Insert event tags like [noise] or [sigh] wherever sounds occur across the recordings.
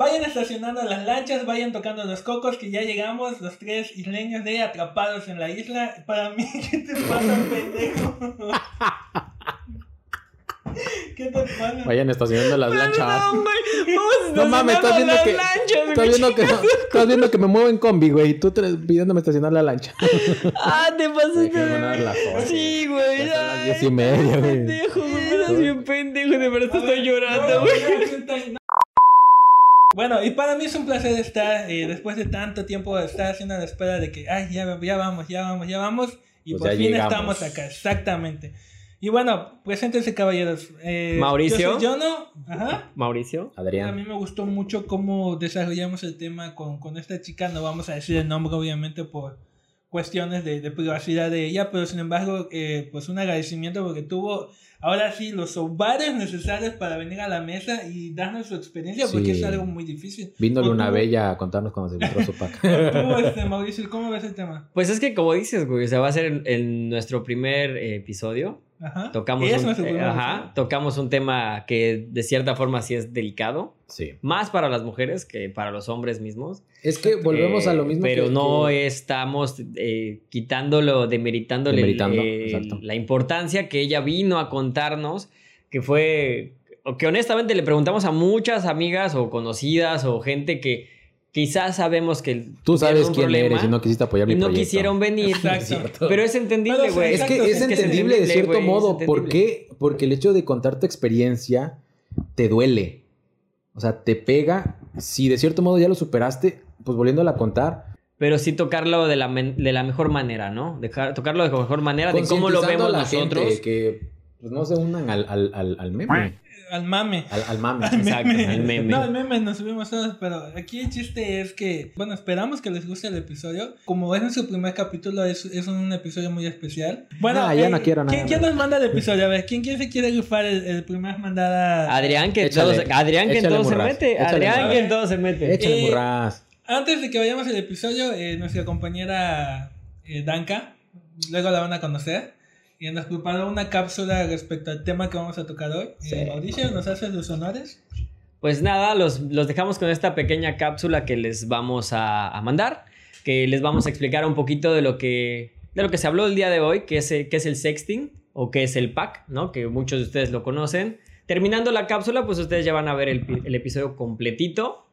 Vayan estacionando las lanchas, vayan tocando los cocos, que ya llegamos, los tres isleños de atrapados en la isla. Para mí, [laughs] ¿qué te pasa, pendejo? [laughs] ¿Qué te pasa? Vayan estacionando las lanchas. Perdón, güey. Vamos No mames, estás viendo que. Estás viendo que, estás viendo que me muevo en combi, güey. Y tú te- pidiéndome estacionar la lancha. Ah, te pasaste. Ganar horas. Sí, güey. Ya son las ay, diez y media, güey. Pendejo, güey. Estás bien pendejo. De verdad estoy llorando, güey. Bueno, y para mí es un placer estar, eh, después de tanto tiempo, estar haciendo la espera de que, ay, ya, ya vamos, ya vamos, ya vamos. Y Pues por fin llegamos. estamos acá, exactamente. Y bueno, preséntense caballeros. Eh, Mauricio. Yo soy Jono, ajá. Mauricio. A Adrián. mí me gustó mucho cómo desarrollamos el tema con, con esta chica. No vamos a decir el nombre, obviamente, por cuestiones de, de privacidad de ella, pero sin embargo, eh, pues un agradecimiento porque tuvo ahora sí los ovarios necesarios para venir a la mesa y darnos su experiencia, porque es algo muy difícil. Vino ¿O Luna tú- Bella a contarnos cuando se encontró su pack. tú, este, Mauricio, ¿cómo ves el tema? Pues es que como dices, güey, o sea, va a ser en, en nuestro primer eh, episodio. Ajá. Tocamos un, eh, ajá, tocamos un tema que de cierta forma sí es delicado, Sí. más para las mujeres que para los hombres mismos. Es que volvemos a lo mismo. Pero que- no que- estamos eh, quitándolo, demeritándole Demeritando, eh, la importancia que ella vino a contarnos, que fue, que honestamente le preguntamos a muchas amigas o conocidas o gente que quizás sabemos que Tú sabes quién problema eres y no quisiste apoyar mi y no proyecto. quisieron venir. [laughs] Exacto. Pero es entendible, Pero, güey. Es que es entendible de cierto modo. ¿Por qué? Porque el hecho de contar tu experiencia te duele. O sea, te pega. Si de cierto modo ya lo superaste, pues volviéndola a contar. Pero sí tocarlo de la, de la mejor manera, ¿no? Dejar, tocarlo de la mejor manera, de cómo lo vemos a la nosotros. gente que pues, no se unan al, al, al, al meme. Al mame. Al, al mame. Exacto, al meme. No, el meme nos subimos todos, pero aquí el chiste es que, bueno, esperamos que les guste el episodio. Como es nuestro primer capítulo, es, es un episodio muy especial. Bueno, Ah, ya eh, no quiero nada ¿quién, nos manda el episodio? A ver, ¿quién, quién se quiere rifar el, el primer mandada? Adrián que en Échale, todo, se- Adrián que en todo se mete. échale Adrián murras. que en todo se mete. Échale Eh, murras. Antes de que vayamos al episodio, eh, nuestra compañera eh, Danka, luego la van a conocer, y nos preparó una cápsula respecto al tema que vamos a tocar hoy. Sí. Eh, Mauricio, ¿nos haces los honores? Pues nada, los, los dejamos con esta pequeña cápsula que les vamos a, a mandar, que les vamos a explicar un poquito de lo que, de lo que se habló el día de hoy, que es, el- que es el sexting o que es el pack, ¿no? Que muchos de ustedes lo conocen. Terminando la cápsula, pues ustedes ya van a ver el, el episodio completito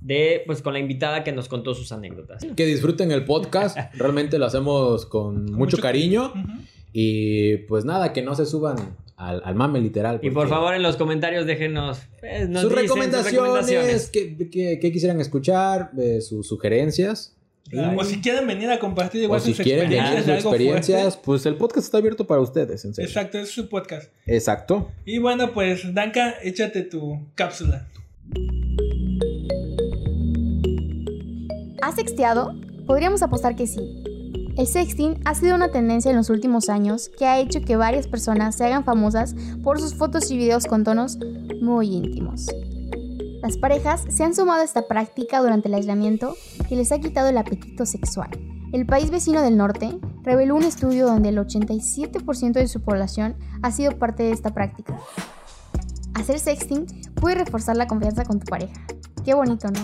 de, pues con la invitada que nos contó sus anécdotas. Que disfruten el podcast. [laughs] Realmente lo hacemos con mucho mucho- cariño. Ujú. Y pues nada, que no se suban al, al mame literal. Y por favor en los comentarios déjenos pues, nos sus, dicen recomendaciones, recomendaciones. Que, que- que quisieran escuchar, eh, sus sugerencias. Claro, O si quieren venir a compartir O igual si sus quieren venir experiencias sus de algo experiencias, pues el podcast está abierto para ustedes, en serio. Exacto, es su podcast. Exacto. Y bueno, pues Danka, échate tu cápsula. ¿Has sexteado? Podríamos apostar que sí. El sexting ha sido una tendencia en los últimos años que ha hecho que varias personas se hagan famosas por sus fotos y videos con tonos muy íntimos. Las parejas se han sumado a esta práctica durante el aislamiento que les ha quitado el apetito sexual. El país vecino del norte reveló un estudio donde el 87% de su población ha sido parte de esta práctica. Hacer sexting puede reforzar la confianza con tu pareja. Qué bonito, ¿no?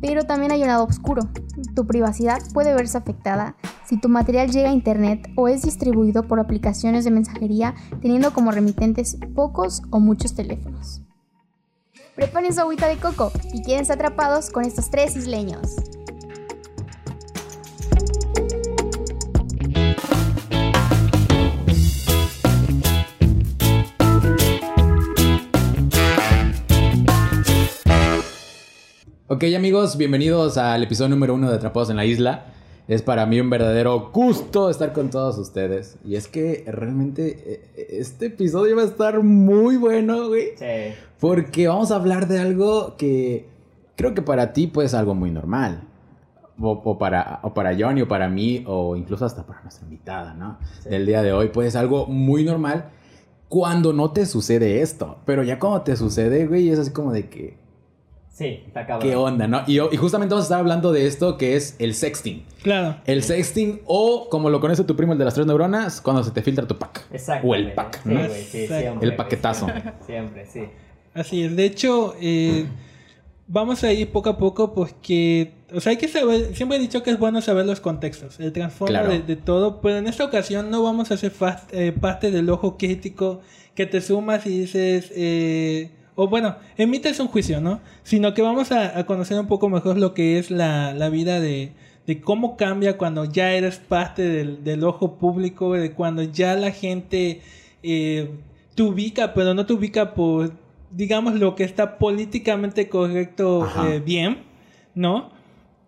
Pero también hay un lado oscuro. Tu privacidad puede verse afectada si tu material llega a internet o es distribuido por aplicaciones de mensajería teniendo como remitentes pocos o muchos teléfonos. Preparen su agüita de coco y quédense atrapados con estos tres isleños. Ok amigos, bienvenidos al episodio número uno de Atrapados en la Isla. Es para mí un verdadero gusto estar con todos ustedes. Y es que realmente eh, este episodio va a estar muy bueno, güey. Sí. Porque vamos a hablar de algo que creo que para ti pues es algo muy normal. O, o para, o para Johnny, o para mí, o incluso hasta para nuestra invitada, ¿no? Sí. Del día de hoy, pues es algo muy normal cuando no te sucede esto. Pero ya cuando te sucede, güey, es así como de que, Sí, está cabrón. ¿qué onda, no? Y, y justamente vamos a estar hablando de esto que es el sexting. Claro. El sexting, o como lo conoce tu primo, el de las tres neuronas, cuando se te filtra tu pack. Exacto. O el pack, Sí, ¿no? güey, sí, Exacto. siempre, El paquetazo. güey, Siempre, siempre, sí. Así es. De hecho, eh, vamos a ir poco a poco porque, o sea, hay que saber, siempre he dicho que es bueno saber los contextos, el trasfondo Claro. de, de todo, pero en esta ocasión no vamos a hacer eh, parte del ojo crítico que te sumas y dices, eh, o bueno, emites un juicio, ¿no? Sino que vamos a, a conocer un poco mejor lo que es la, la vida de, de cómo cambia cuando ya eres parte del, del ojo público, de cuando ya la gente eh, te ubica, pero no te ubica por, digamos, lo que está políticamente correcto eh, bien, ¿no?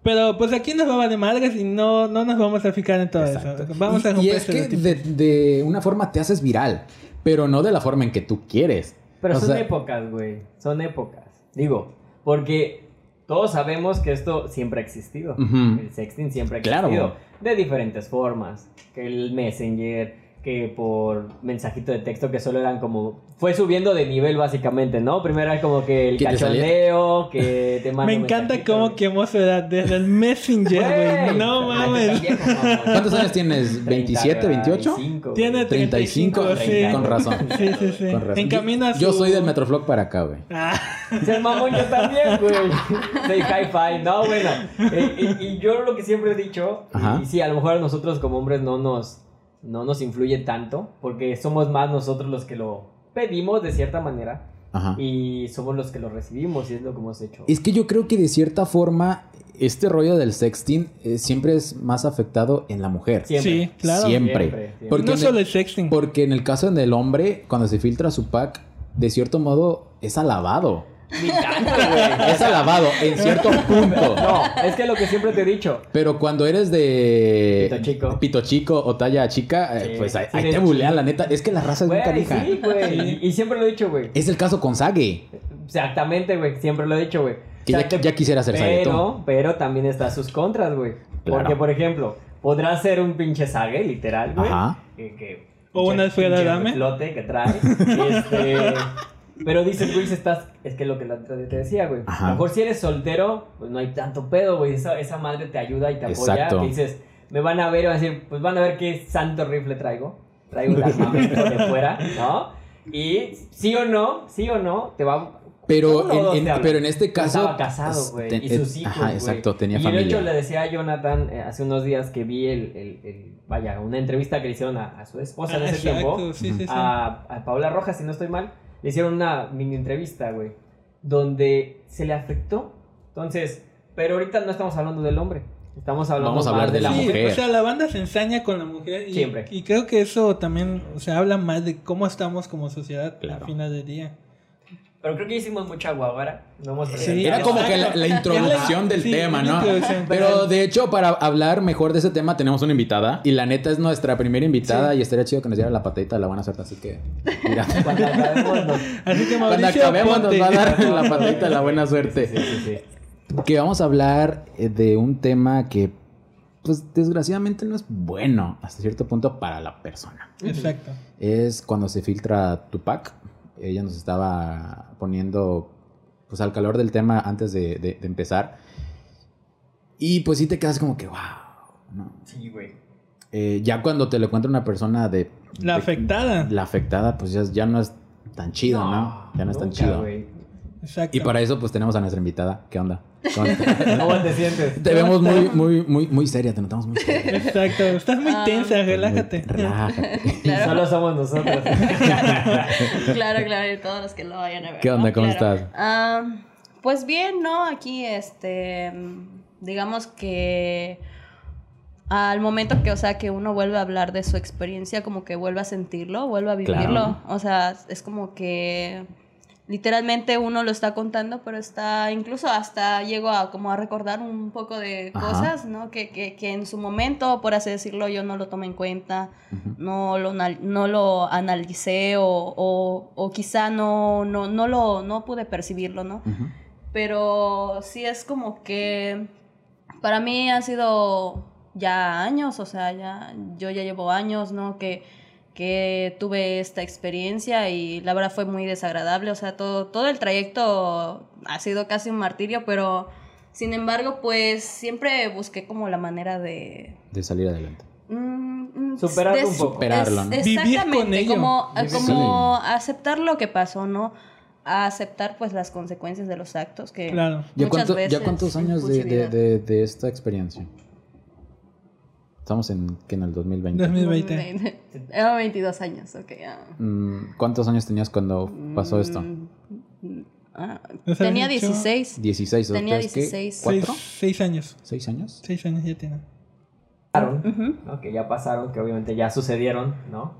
Pero pues aquí nos va de madres y no, no nos vamos a fijar en todo Exacto. eso. Vamos a y, y romper es que de, de una forma te haces viral, pero no de la forma en que tú quieres. Pero O son sea, épocas, güey. Son épocas. Digo, porque todos sabemos que esto siempre ha existido. El sexting siempre ha Claro. existido. De diferentes formas. Que el Messenger, que por mensajito de texto que solo eran como... Fue subiendo de nivel básicamente, ¿no? Primero era como que el cachondeo, que [laughs] te mando Me encanta mensajito, cómo quemó su edad desde el Messenger, güey. No mames. ¿Cuántos años tienes? ¿27, 28? 35, Tiene güey. 35, 35, sí. con razón. Sí, sí, sí. Con razón. En camino a Yo soy del Metroflog para acá, güey. Ah, [laughs] Ser mamón yo también, güey. Soy hi-fi. No, bueno. Eh, y, y yo lo que siempre he dicho, Ajá. y sí, a lo mejor a nosotros como hombres no nos, no nos influye tanto, porque somos más nosotros los que lo pedimos de cierta manera, Ajá. y somos los que lo recibimos, y es lo que hemos hecho. Es que yo creo que de cierta forma este rollo del sexting eh, siempre es más afectado en la mujer. Siempre. Sí, claro. Siempre. Siempre, siempre. Porque no solo el- el sexting. Porque en el caso del hombre, cuando se filtra su pack, de cierto modo es alabado. Ni tanto, güey. Es alabado en cierto punto. No, es que lo que siempre te he dicho. Pero cuando eres de Pito chico. pito chico o talla chica, eh, Sí, pues ahí, sí, ahí de- te bulean, la neta. Es que la raza es muy canija. sí, güey. Y, [laughs] y siempre lo he dicho, güey. Es el caso con Sage. Exactamente, güey. Siempre lo he dicho, güey. Que ya- te- ya quisiera ser pero, Saguetón. pero también está sus contras, güey. Claro. Porque, por ejemplo, podrás ser un pinche sague, literal, güey. Ajá. Que, que- O una pinche- Alfredo pinche Adame. flote que trae. [laughs] este, pero dices, güey, si estás... Es que lo que la te decía, güey. Ajá. A lo mejor si eres soltero, pues no hay tanto pedo, güey. Esa, esa madre te ayuda y te apoya. Exacto. Que dices, me van a ver y van a decir, pues van a ver qué santo rifle traigo. Traigo un armamento de fuera, ¿no? Y sí o no, sí o no, te va Pero en, en- pero en este caso. Estaba casado, es- güey. Y sus hijos. Ajá, exacto, tenía y familia. de hecho le decía a Jonathan eh, hace unos días que vi el, el- el- vaya, una entrevista que le hicieron a, a su esposa en Ah, ese exacto, tiempo. sí, sí, sí. A, a Paula Rojas, si no estoy mal. Le hicieron una mini entrevista, güey. Donde se le afectó. Entonces, pero ahorita no estamos hablando del hombre. Estamos hablando Vamos a más hablar de de la Sí, mujer. mujer. o sea, la banda se ensaña con la mujer y, Siempre. y creo que eso también, o sea, habla más de cómo estamos como sociedad Claro. al final del día. Pero creo que hicimos mucha guaguara. No hemos Sí, Era como que [laughs] la, introducción del sí, tema, ¿no? Pero de hecho, para hablar mejor de ese tema, tenemos una invitada. Y la neta es nuestra primera invitada. Y estaría chido que nos diera la patadita de la buena suerte. Así que, mira. [laughs] Cuando acabemos nos- Así que Cuando Mauricio, acabemos, nos va a dar la patadita de la buena suerte. Sí, sí, sí. Que vamos a hablar eh, de un tema que, pues, desgraciadamente no es bueno hasta cierto punto para la persona. Exacto. Es cuando se filtra Tupac. Ella nos estaba poniendo, pues, al calor del tema antes de, de- de empezar. Y pues sí te quedas como que, wow. ¿no? Sí, güey. Eh, ya cuando te lo cuenta una persona de... La de- afectada. La afectada, pues ya, ya no es tan chido, ¿no? Ya no es tan chido. güey. Exacto. Y para eso, pues tenemos a nuestra invitada. ¿Qué onda? ¿Cómo [laughs] te sientes? Te vemos muy, muy, muy, muy seria, te notamos muy seria. Exacto. Estás muy Ah. tensa, relájate. Relájate. [laughs] Claro. Solo somos nosotros. [laughs] Claro, claro, y todos los que lo vayan a ver. ¿Qué onda? ¿no? ¿Cómo Claro. estás? Ah, pues bien, ¿no? Aquí, este, digamos que al momento que, o sea, que uno vuelve a hablar de su experiencia, como que vuelve a sentirlo, vuelve a vivirlo. Claro. O sea, es como que literalmente uno lo está contando, pero está, incluso hasta llego a como a recordar un poco de Ajá. cosas, ¿no? Que, que, que en su momento, por así decirlo, yo no lo tomé en cuenta no lo, no lo analicé o, o, o quizá no, no, no, lo, no pude percibirlo, ¿no? Pero sí es como que para mí ha sido ya años, o sea, ya, yo ya llevo años, ¿no? Que, que tuve esta experiencia y la verdad fue muy desagradable, o sea, todo, todo el trayecto ha sido casi un martirio, pero sin embargo, pues siempre busqué como la manera de, De salir adelante. Mm, mm, Superarlo un poco. Superarlo, ¿no? es- Vivir con Exactamente, ello. como, como aceptar lo que pasó, ¿no? a aceptar pues las consecuencias de los actos que Claro. ¿Ya, muchas cuánto- veces ¿Ya cuántos años de, de- de esta experiencia? Estamos en, que en el 2020. 2020. Era 22 años, ok. ah. Mm, ¿Cuántos años tenías cuando pasó esto? Mm, ah, ¿Nos tenía habías dicho? 16. 16. Tenía ¿ustedes qué? 16. Seis, ¿Cuatro? seis años. ¿Seis años? Seis años ya tiene. pasaron, Ujú, ¿no? que ya pasaron, que obviamente ya sucedieron, ¿no?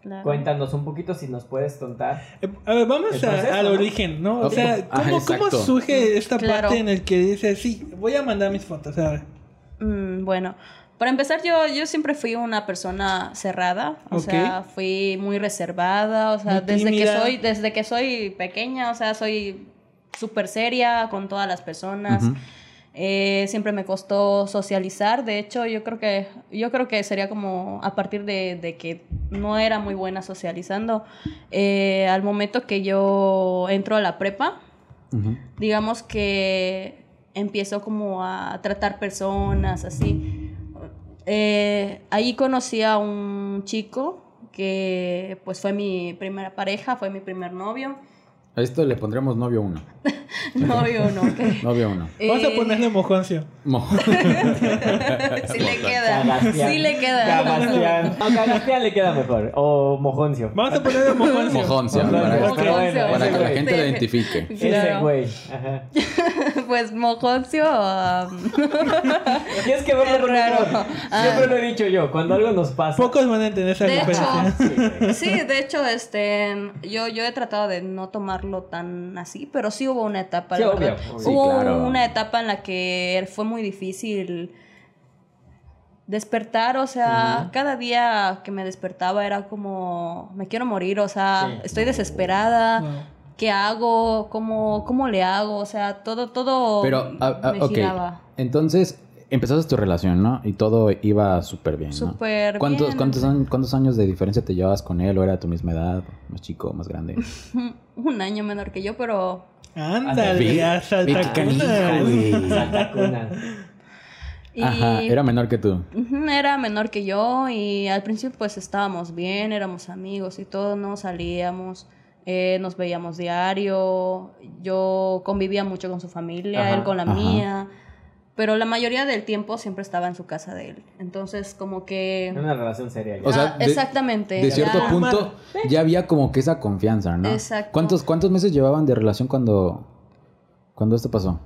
claro. Cuéntanos un poquito si nos puedes contar. Eh, A ver, vamos a- proceso, al ¿no? origen, ¿no? O sea, ¿cómo, cómo exacto. surge esta Claro. parte en el que dices, sí, voy a mandar mis fotos? A ver. Mm, bueno, para empezar, yo, yo siempre fui una persona cerrada, o sea, fui muy reservada, o sea, desde que soy, desde que soy pequeña, o sea, soy súper seria con todas las personas. Eh, siempre me costó socializar, de hecho, yo creo que, yo creo que sería como a partir de, de que no era muy buena socializando. Eh, al momento que yo entro a la prepa, digamos que empiezo como a tratar personas así. Eh, ahí conocí a un chico que pues fue mi primera pareja, fue mi primer novio. A esto le pondremos novio uno. [laughs] Novio no, que Novio uno. Vamos a Eh, ponerle mojoncio. Mo- [laughs] sí le queda, sí le queda. No, Cagastián le queda mejor. O Mojoncio. Vamos a ponerle mojoncio. Mojoncio, para, pero que- bueno, para que la gente lo identifique. Ese güey. [laughs] Ajá. Pues Mojoncio, um, Tienes que verlo con raro. Ah. Siempre lo he dicho yo. Cuando algo nos pasa. Pocos van a entender esa De referencia. Sí, de hecho, este, yo, yo he tratado de no tomarlo tan así, pero sí hubo una etapa, Sí, la obvio. Sí, Hubo claro. una etapa en la que fue muy difícil despertar, o sea, cada día que me despertaba era como, me quiero morir, o sea, Sí. estoy desesperada. ¿qué hago? ¿Cómo, ¿Cómo le hago? O sea, todo, todo Pero, ah, ah, me ok. giraba. Entonces, empezaste tu relación, ¿no? Y todo iba súper bien, ¿no? Súper ¿Cuántos, bien. cuántos, años, ¿Cuántos años de diferencia te llevabas con él? ¿O era tu misma edad? ¿Más chico, más grande? [laughs] Un año menor que yo, pero Ándale, Ve- a ve qué canija, saltacunas. güey. Salta cunas. y Ajá, era menor que tú. Era menor que yo y al principio pues estábamos bien, éramos amigos y todo, ¿no? Salíamos, eh, nos veíamos diario, yo convivía mucho con su familia, Ajá, él con la ajá. mía, pero la mayoría del tiempo siempre estaba en su casa de él. Entonces como que... Era una relación seria. ya. O sea, Ah, de- exactamente. De cierto ya- punto, ya había como que esa confianza, ¿no? Exacto. ¿Cuántos, ¿Cuántos meses llevaban de relación cuando, cuando esto pasó?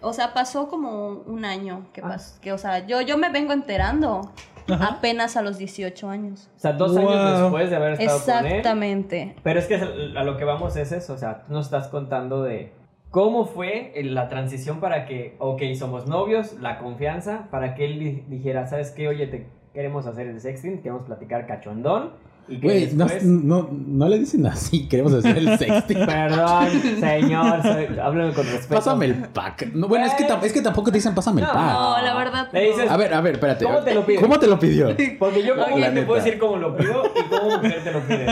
O sea, pasó como un año que Ah. pasó, que o sea, yo, yo me vengo enterando Ajá. apenas a los 18 años. O sea, dos Wow. años después de haber estado con él. Exactamente. Pero es que a lo que vamos es eso, o sea, tú nos estás contando de cómo fue la transición para que, ok, somos novios, la confianza, para que él di- dijera, ¿sabes qué? Oye, te queremos hacer el sexting, queremos platicar cachondón. Y que Güey, no, después... no, no le dicen así, [laughs] queremos hacer el sexting. [laughs] Perdón, señor, soy- háblame con respeto. Pásame el pack. No, bueno, es que, es que tampoco te dicen pásame el pack. No, la verdad. Le dices, A ver, a ver, espérate. ¿Cómo te lo pide? ¿Cómo te lo pidió? [laughs] Porque yo como te puedo decir cómo lo pido y cómo mujer te lo pide.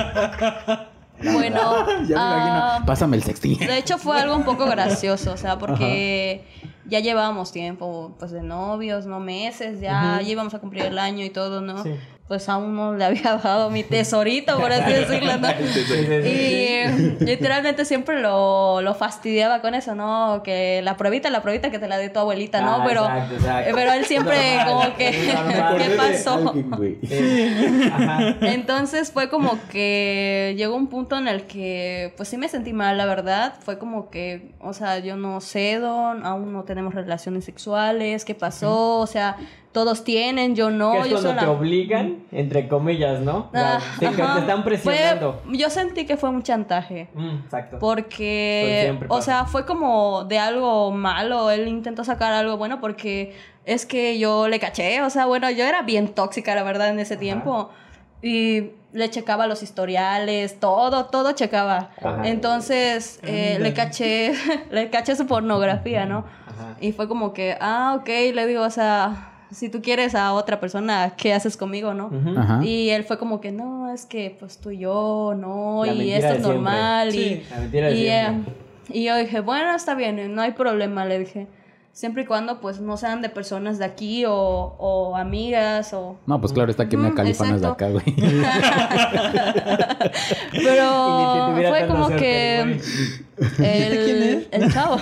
Bueno, [laughs] Ya me ah, imagino. Pásame el sexting. de hecho fue algo un poco gracioso, o sea, porque ya llevábamos tiempo, pues de novios, no meses, ya, ya íbamos a cumplir el año y todo, ¿no? Sí. Pues aún no le había [laughs] dado mi tesorito, por así decirlo, ¿no? [laughs] Y literalmente siempre lo, lo fastidiaba con eso, ¿no? Que la pruebita, la pruebita que te la dio tu abuelita, ¿no? Ah, pero, exacto, exacto. eh, pero él siempre como que. [laughs] ¿qué pasó? Alguien. Ajá. Entonces fue como que llegó un punto en el que, pues sí me sentí mal, la verdad. Fue como que, o sea, yo no cedo, aún no tenemos relaciones sexuales, ¿qué pasó? O sea, todos tienen, yo no, que es yo cuando te la- obligan, entre comillas, ¿no? Ah, te, te están Fue- presionando. yo sentí que fue un chantaje. Mm, exacto. Porque, siempre o sea, fue como de algo malo. Él intentó sacar algo bueno porque es que yo le caché. O sea, bueno, yo era bien tóxica, la verdad, en ese tiempo. Y le checaba los historiales, todo, todo checaba. Ajá. Entonces, eh, le caché, [laughs] le caché su pornografía, ¿no? Ajá. Y fue como que, ah, ok, le digo, o sea, si tú quieres a otra persona, ¿qué haces conmigo, no? Y él fue como que, no, es que pues tú y yo, no, La y esto es normal. Sí, y, la mentira de y, siempre. eh, y yo dije, bueno, está bien, no hay problema, le dije. Siempre y cuando pues no sean de personas de aquí o, o amigas o... No, pues claro, está que me no es de acá, güey. [laughs] Pero fue como que el, ¿Quién es? el chavo,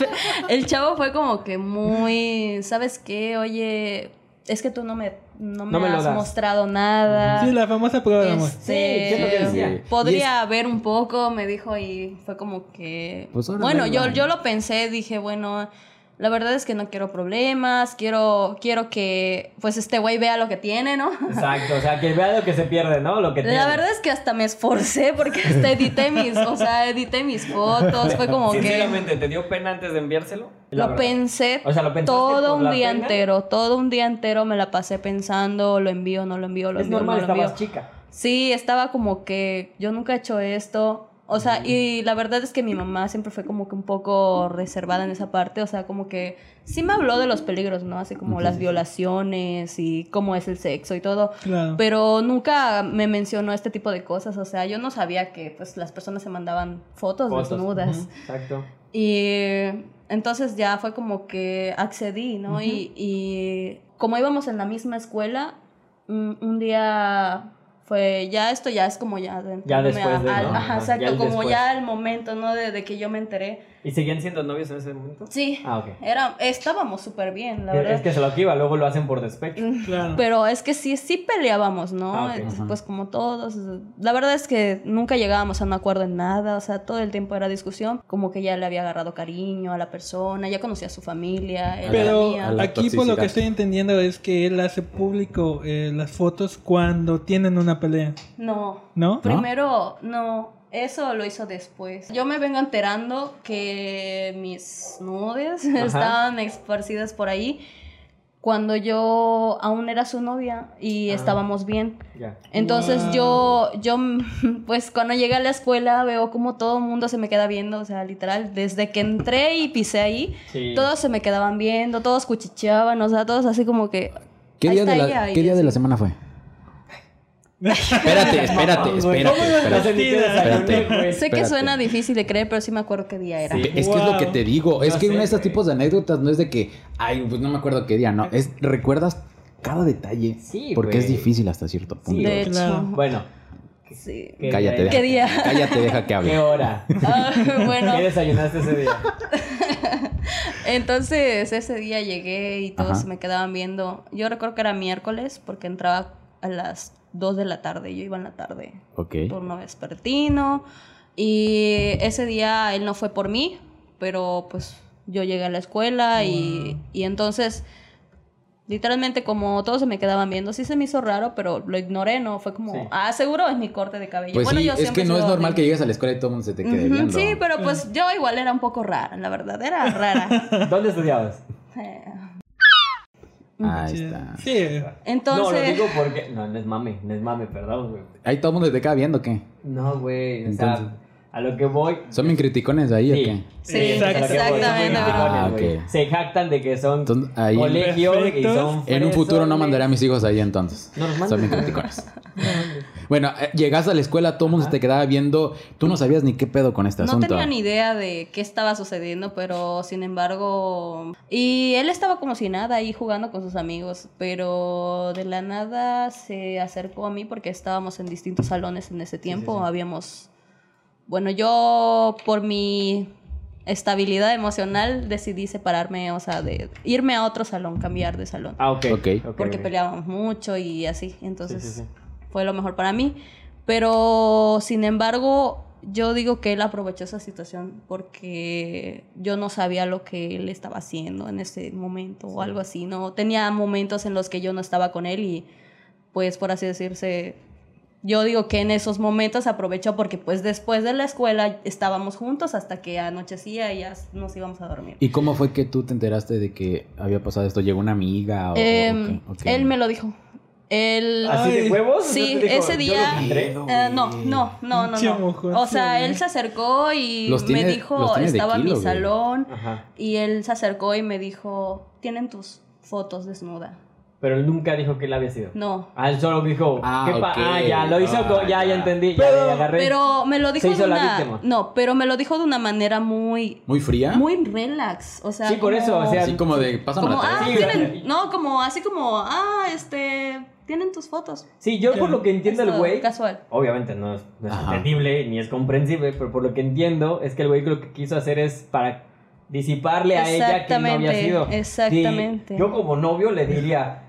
[laughs] el chavo fue como que muy, ¿sabes qué? Oye, es que tú no me, no me, No me lo has mostrado nada. Sí, la famosa prueba de amor. Este, Sí, ¿qué es lo que decía? Podría ver un poco, me dijo, y fue como que... Pues bueno, yo, yo lo pensé, dije, bueno, la verdad es que no quiero problemas, quiero, quiero que pues este güey vea lo que tiene, ¿no? Exacto, o sea, que vea lo que se pierde, ¿no? Lo que tiene. La verdad es que hasta me esforcé porque hasta edité mis, o sea, edité mis fotos, fue como que Sinceramente, ¿te dio pena antes de enviárselo? La lo verdad. pensé O sea, ¿lo pensaste todo un día pena? entero, todo un día entero me la pasé pensando, lo envío, no lo envío, lo Es envío, normal, no lo envío. estabas chica. Sí, estaba como que yo nunca he hecho esto. O sea, y la verdad es que mi mamá siempre fue como que un poco reservada en esa parte. O sea, como que sí me habló de los peligros, ¿no? Así como las violaciones y cómo es el sexo y todo. Claro. Pero nunca me mencionó este tipo de cosas. O sea, yo no sabía que pues las personas se mandaban fotos, Fotos. desnudas. Exacto. Y entonces ya fue como que accedí, ¿no? y, y como íbamos en la misma escuela, un, un día fue, ya esto ya es como ya... de- Ya después de, al- ¿no? Ajá, exacto, ya como después. ya el momento, ¿no? De, de que yo me enteré. ¿Y seguían siendo novios en ese momento? Sí, Ah, ok. era, estábamos súper bien, la Es verdad. que se lo iba, luego lo hacen por despecho. Claro. Pero es que sí, sí peleábamos, ¿no? Ah, ok. Entonces, Ajá. Pues como todos. La verdad es que nunca llegábamos a un acuerdo en nada, o sea, todo el tiempo era discusión. Como que ya le había agarrado cariño a la persona, ya conocía a su familia, él Pero mía. aquí por lo que estoy entendiendo es que él hace público eh, las fotos cuando tienen una pelea, No. ¿no? Primero, no. Eso lo hizo después. Yo me vengo enterando que mis nudes estaban esparcidas por ahí cuando yo aún era su novia y Ah. estábamos bien. Ya. Entonces Wow. yo, yo, [laughs] pues cuando llegué a la escuela veo como todo el mundo se me queda viendo, o sea, literal, desde que entré y pisé ahí, Sí. todos se me quedaban viendo, todos cuchicheaban, o sea, todos así como que... ¿Qué día, de está la, ella, y ¿qué día de así. la semana fue? Espérate, [laughs] espérate, espérate, ¿Cómo espérate. no sé qué Espérate. que suena difícil de creer, pero sí me acuerdo qué día era. Sí. Es que es lo que te digo. Es que sé, uno de estos tipos de anécdotas no es de que, ay, pues no me acuerdo qué día, no. Es recuerdas cada detalle. Sí, Porque es difícil hasta cierto punto. Sí, De hecho, Claro. Bueno, sí. ¿qué cállate, deja, ¿Qué día? cállate, deja que ¿Qué hable. hora? [laughs] Ah, bueno, ¿Qué desayunaste ese día? [laughs] entonces ese día llegué y todos Ajá. se me quedaban viendo. Yo recuerdo que era miércoles porque entraba a las 2 de la tarde, yo iba en la tarde. Ok. turno vespertino. Y ese día él no fue por mí, pero pues yo llegué a la escuela y, y entonces, literalmente como todos se me quedaban viendo, sí se me hizo raro, pero lo ignoré, ¿no? Fue como, Sí. ah, seguro es mi corte de cabello. Pues bueno, sí, yo es que no es normal de- que llegues a la escuela y todo el mundo se te quede Ujú, viendo. Sí, pero pues yo igual era un poco rara, la verdad, era rara. [laughs] ¿Dónde estudiabas? Eh, Ahí Sí. está. Sí. Entonces, No, lo digo porque... No, no es mame, no es mame, perdón, güey. Ahí todo el mundo te queda viendo, ¿qué? No, güey, o Entonces- sea, a lo que voy... ¿Son bien criticones ahí Sí. o qué? Sí, exactamente. criticones, Ah. Se jactan de que son Entonces, ahí colegio y son en un futuro no mandaré a mis hijos ahí entonces. No los Son bien mandes. criticones. [laughs] bueno, eh, llegas a la escuela, todo el mundo se te quedaba viendo. Tú no sabías ni qué pedo con este No asunto. tenía ni idea de qué estaba sucediendo, pero sin embargo... Y él estaba como si nada ahí jugando con sus amigos, pero de la nada se acercó a mí porque estábamos en distintos salones en ese tiempo. sí. Habíamos... Bueno, yo por mi estabilidad emocional decidí separarme, o sea, de irme a otro salón, cambiar de salón. Ah, ok. Ok. ok, porque peleábamos mucho y así. Entonces Sí, sí, sí. fue lo mejor para mí. Pero sin embargo, yo digo que él aprovechó esa situación porque yo no sabía lo que él estaba haciendo en ese momento o algo así. No tenía momentos en los que yo no estaba con él y pues por así decirse yo digo que en esos momentos aprovechó porque pues después de la escuela estábamos juntos hasta que anochecía y ya nos íbamos a dormir. ¿Y cómo fue que tú te enteraste de que había pasado esto? ¿Llegó una amiga o, o qué? Ok. Él me lo dijo. Él, ¿Así de huevos? Sí, ¿No te dijo, ese "Yo día- lo filtré"? Eh, no, no, no, no, no. O sea, él se acercó y tiene- me dijo, estaba en mi salón, Ajá. y él se acercó y me dijo, tienen tus fotos desnuda. Pero él nunca dijo que él había sido. No. Ah, él solo dijo, Ah, ¿qué pa- ok. ah, ya, lo hizo, Ah, ya, ya ya. entendí, ya, Pero- ya agarré. Pero me lo dijo Se hizo de la una víctima. No, pero me lo dijo de una manera muy ¿Muy fría? muy relax, o sea, Sí, por como- eso, o sea, Así como de, pásame como la ah. Sí, tienen, no, como así como ah, este, tienen tus fotos. Sí, yo por lo que entiendo el güey, casual. obviamente no es, no es Ajá. entendible ni es comprensible, pero por lo que entiendo es que el güey lo que quiso hacer es para disiparle a ella que no había sido. exactamente. Sí, yo como novio le diría,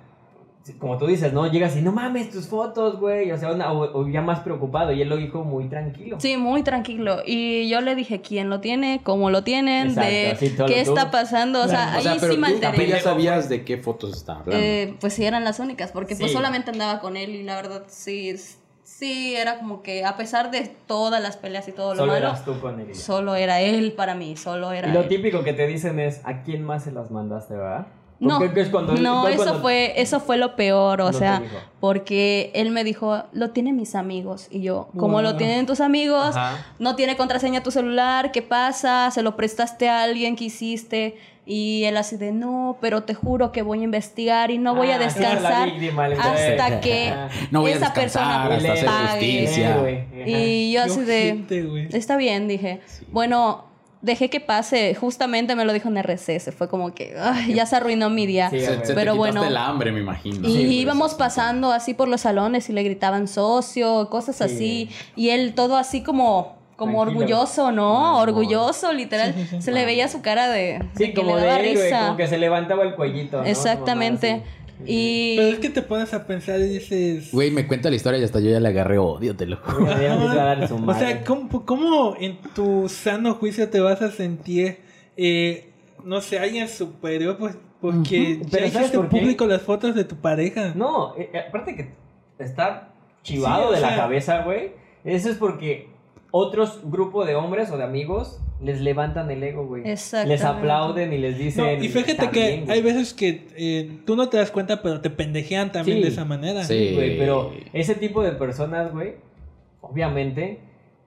como tú dices, ¿no? Llegas y no mames tus fotos, güey. O sea, una- o, o ya más preocupado. Y él lo dijo muy tranquilo. Sí, muy tranquilo. Y yo le dije quién lo tiene, cómo lo tienen, Exacto, de todo qué tú. está pasando. O sea, O sea, ahí pero sí me ya sabías de qué fotos estaba hablando. Eh, pues sí, eran las únicas, porque pues Sí. solamente andaba con él y la verdad sí, es- sí, era como que a pesar de todas las peleas y todo lo Solo malo, eras tú con él. solo era él para mí, solo era Y lo él. típico que te dicen es, ¿a quién más se las mandaste, verdad? No, es cuando- no, es eso cuando- fue, eso fue lo peor, o No sea, porque él me dijo, lo tienen mis amigos, y yo, ¿cómo Wow. lo tienen tus amigos? Ajá. No tiene contraseña tu celular, ¿qué pasa? ¿Se lo prestaste a alguien que hiciste? Y él así de, no, pero te juro que voy a investigar y no voy a Ah, descansar víctima, hasta que. [laughs] No voy esa persona hasta hacer pague. justicia. Y yo así de, está bien, dije, bueno, dejé que pase, justamente me lo dijo en RCS, fue como que, ay, ya se arruinó mi día. Sí, se, güey. se pero te bueno. el hambre, me imagino. Y Sí, pues, íbamos pasando así por los salones y le gritaban socio, cosas Sí. así. Y él todo así como, como Tranquilo. orgulloso, ¿no? Orgulloso, literal. Se le veía su cara de, de Sí, que como le de daba héroe, risa. como que se levantaba el cuellito. ¿no? Exactamente. Y Pero es que te pones a pensar y dices... Güey, me cuenta la historia y hasta yo ya le agarré odio, te lo juro. [laughs] O sea, ¿cómo, cómo en tu sano juicio te vas a sentir, eh, no sé, alguien superior? Pues porque Pero ya ¿sabes hiciste por público las fotos de tu pareja. No, eh, eh, aparte que está chivado Sí, de la cabeza, güey. Eso es porque otros grupos de hombres o de amigos les levantan el ego, güey. Les aplauden y les No, dicen. y fíjate "Está que bien, güey". hay veces que eh, tú no te das cuenta, pero te pendejean también Sí. de esa manera. Sí. güey, pero ese tipo de personas, güey, obviamente,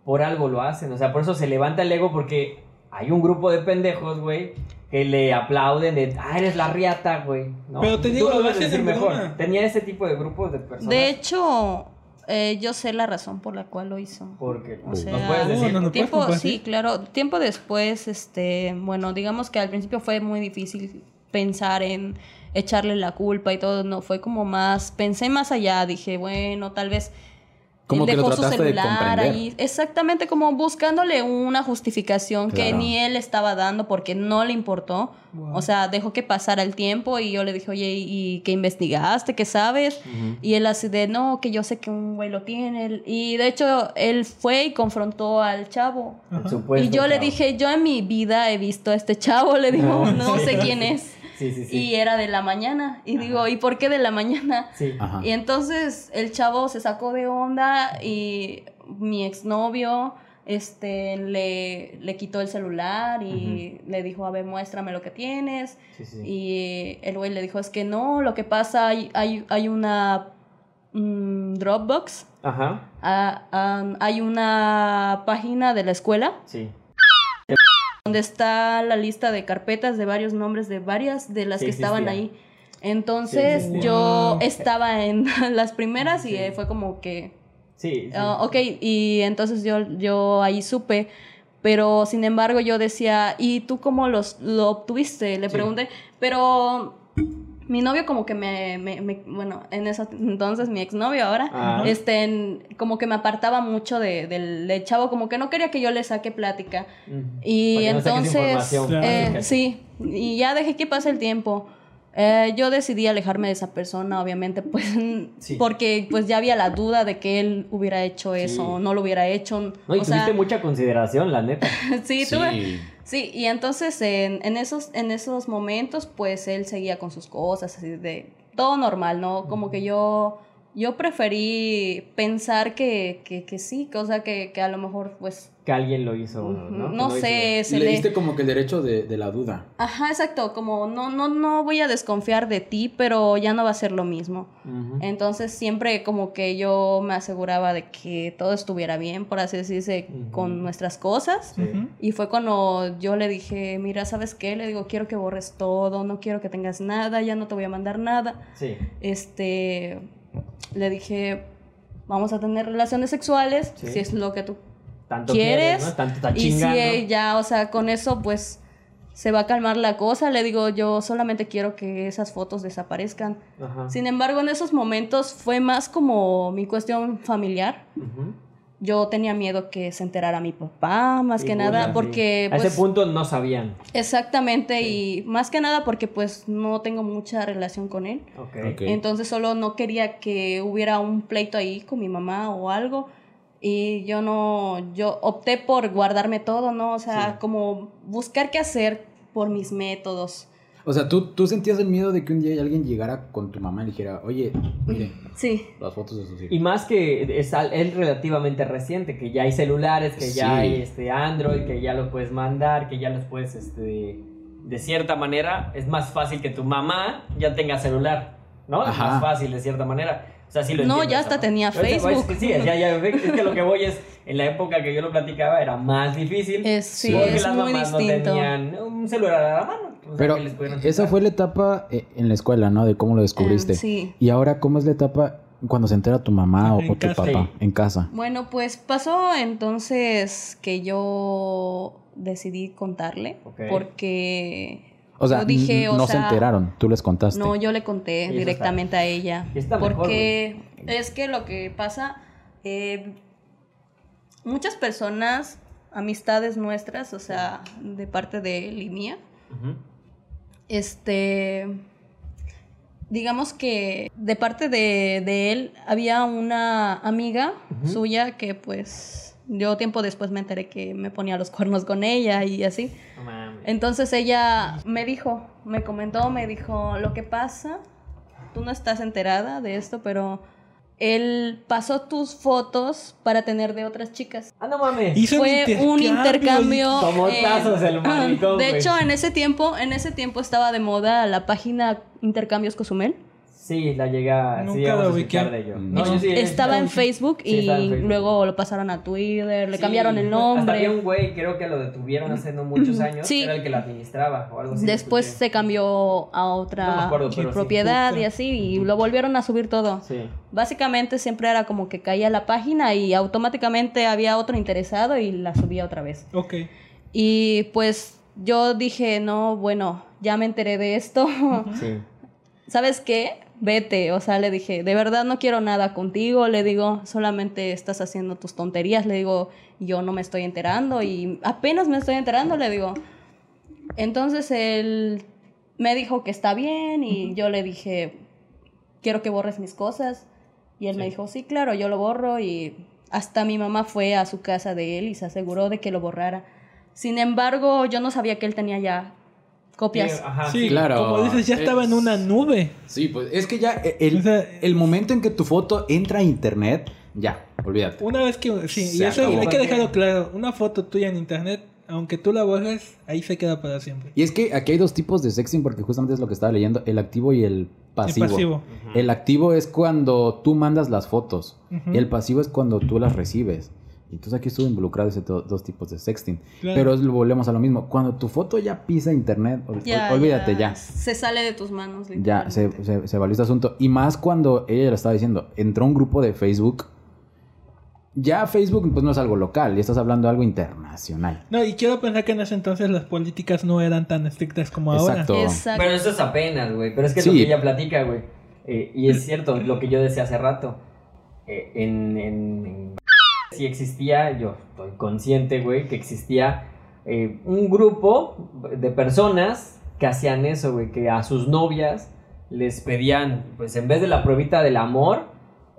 por algo lo hacen. O sea, por eso se levanta el ego porque hay un grupo de pendejos, güey, que le aplauden de, ah, eres la riata, güey. ¿no? Pero te Tú digo, lo debes hacen decir mejor. Tenía ese tipo de grupos de personas. de hecho, eh, yo sé la razón por la cual lo hizo. Porque, O sea, ¿nos puedes decir? No, no, no. tiempo, puedes sí, claro. Tiempo después, este, bueno, digamos que al principio fue muy difícil pensar en echarle la culpa y todo. No, fue como más, pensé más allá. Dije, bueno, tal vez Como él que lo dejó su de celular ahí. Exactamente, como buscándole una justificación que ni él estaba dando porque no le importó. Wow. O sea, dejó que pasara el tiempo y yo le dije, oye, ¿y qué investigaste? ¿Qué sabes? Y él así de, no, que yo sé que un güey lo tiene. Y de hecho, él fue y confrontó al chavo. Supuesto y yo le dije, yo en mi vida he visto a este chavo. Le digo, no sé quién es. Sí, sí, sí. Y era de la mañana. Y digo, ¿y por qué de la mañana? Sí. Ajá. Y entonces el chavo se sacó de onda y mi exnovio este, le, le quitó el celular y le dijo, a ver, muéstrame lo que tienes. Sí, sí. Y el güey le dijo, es que no, lo que pasa, hay, hay, hay una mm, Dropbox, Ajá. ah, ah, hay una página de la escuela Sí. Donde está la lista de carpetas de varios nombres de varias de las Sí que estaban ahí. Entonces Sí yo estaba en [laughs] las primeras y Sí. fue como que, Sí. sí. ah, ok, y entonces yo, yo ahí supe, pero sin embargo yo decía, ¿y tú cómo los, lo obtuviste? Le Sí. pregunté, pero mi novio como que me, me- me- bueno, en ese entonces mi exnovio ahora, Ajá. este, en- como que me apartaba mucho de- del, del chavo, como que no quería que yo le saque plática. Y no entonces, eh, sí, y ya dejé que pase el tiempo. Eh, yo decidí alejarme de esa persona, obviamente, [laughs] pues, Sí. porque pues ya había la duda de que él hubiera hecho eso Sí. o no lo hubiera hecho. No, y o tuviste sea, mucha consideración, la neta. sí, [laughs] Sí. tuve- sí, y entonces en, en esos, en esos momentos, pues él seguía con sus cosas, así de todo normal, ¿no? Como que yo yo preferí pensar que, que, que sí, sea, que, que a lo mejor, pues, Que alguien lo hizo, ¿no? no, sé, hizo. se Le le... diste como que el derecho de, de la duda. Ajá, exacto, como no, no, no voy a desconfiar de ti, pero ya no va a ser lo mismo. Entonces siempre como que yo me aseguraba de que todo estuviera bien, por así decirse, con nuestras cosas. Y fue cuando yo le dije, mira, ¿sabes qué? Le digo, quiero que borres todo, no quiero que tengas nada, ya no te voy a mandar nada. Sí. Este, le dije, vamos a tener relaciones sexuales, Sí. si es lo que tú Tanto quieres. quieres, ¿no? Tanto está y si ella, o sea, con eso pues se va a calmar la cosa. Le digo, yo solamente quiero que esas fotos desaparezcan. Ajá. Sin embargo, en esos momentos fue más como mi cuestión familiar. Yo tenía miedo que se enterara mi papá, más que nada, sí. porque... A pues, ese punto no sabían. Exactamente, y más que nada porque pues no tengo mucha relación con él. Ok. Ok. Entonces solo no quería que hubiera un pleito ahí con mi mamá o algo. Y yo no, yo opté por guardarme todo, ¿no? O sea, Sí. como buscar qué hacer por mis métodos. O sea, ¿tú, tú sentías el miedo de que un día alguien llegara con tu mamá y dijera, oye, mire, Sí, las fotos de sus hijos. Y más que es, al- es relativamente reciente, que ya hay celulares, que Sí. ya hay este Android, que ya los puedes mandar, que ya los puedes, este, de cierta manera, es más fácil que tu mamá ya tenga celular, ¿no? Es Ajá. más fácil de cierta manera. O sea, sí lo No, entiendo ya hasta tenía Pero es- Facebook. Es que sí, ya, ya, es que lo que voy es, en la época que yo lo platicaba era más difícil. es, sí, Porque es las muy mamás distinto. no tenían un celular a la mano. o sea, Pero esa fue la etapa eh, en la escuela, ¿no? De cómo lo descubriste. Em, sí. Y ahora, ¿cómo es la etapa cuando se entera tu mamá o, En o tu papá en casa? Bueno, pues pasó entonces que yo decidí contarle Ok. porque O sea, yo dije, o no se enteraron, tú les contaste. No, yo le conté directamente a ella. mejor, porque es que lo que pasa, eh, muchas personas, amistades nuestras, o sea, de parte de él y mía, este, digamos que de parte de, de él había una amiga suya que pues yo tiempo después me enteré que me ponía los cuernos con ella y así. No mames. Entonces ella me dijo, me comentó, me dijo, lo que pasa, tú no estás enterada de esto, pero él pasó tus fotos para tener de otras chicas. Ah, no mames. Hizo Fue un intercambio. Tomó eh, tazos el [laughs] maricón, De hecho, en ese tiempo, en ese tiempo estaba de moda la página Intercambios Cozumel. Sí, la llega. Nunca sí, llegamos lo a ubiqué. escuchar de ello. No, yo sí, estaba en. Facebook Sí, y estaba en Facebook. luego lo pasaron a Twitter, le Sí, cambiaron el Hasta había nombre. un güey, creo que lo detuvieron hace no muchos años, Sí. que era el que la administraba o algo así. Después se cambió a No otra acuerdo, pero sí. propiedad y así, y lo volvieron a subir todo. Sí. Básicamente siempre era como que caía la página y automáticamente había otro interesado y la subía otra vez. Ok. Y pues yo dije, no, bueno, ya me enteré de esto. Sí. [laughs] ¿Sabes qué? Vete, o sea, le dije, de verdad no quiero nada contigo, le digo, solamente estás haciendo tus tonterías, le digo, yo no me estoy enterando y apenas me estoy enterando, le digo. Entonces él me dijo que está bien y yo le dije, quiero que borres mis cosas. Y él me dijo, sí, claro, yo lo borro y hasta mi mamá fue a su casa de él y se aseguró de que lo borrara. Sin embargo, yo no sabía que él tenía ya copias. Sí, ajá, Sí, claro. Como dices, ya estaba en una nube. Sí, pues es que ya eh, el, O sea, el momento en que tu foto entra a internet, ya, olvídate. Una vez que. Sí, y Se eso acabó. hay que dejarlo claro. Una foto tuya en internet, aunque tú la borres, ahí se queda para siempre. Y es que aquí hay dos tipos de sexting porque justamente es lo que estaba leyendo, el activo y el pasivo. El pasivo. El activo es cuando tú mandas las fotos y el pasivo es cuando tú las recibes. Entonces aquí estuvo involucrado ese dos tipos de sexting. Claro. Pero es- volvemos a lo mismo. Cuando tu foto ya pisa internet, ol- Ya, olvídate ya. Se sale de tus manos. Ya, se, se, se valió este asunto. Y más cuando ella lo estaba diciendo, entró un grupo de Facebook. Ya Facebook pues no es algo local, ya estás hablando de algo internacional. No, y quiero pensar que en ese entonces las políticas no eran tan estrictas como Exacto. ahora. Exacto. Pero eso es apenas, güey. Pero es que es Sí. lo que ella platica, güey. Eh, y es cierto, lo que yo decía hace rato. Eh, en, en, en- Sí existía, yo estoy consciente, güey, que existía eh, un grupo de personas que hacían eso, güey. Que a sus novias les pedían, pues en vez de la pruebita del amor,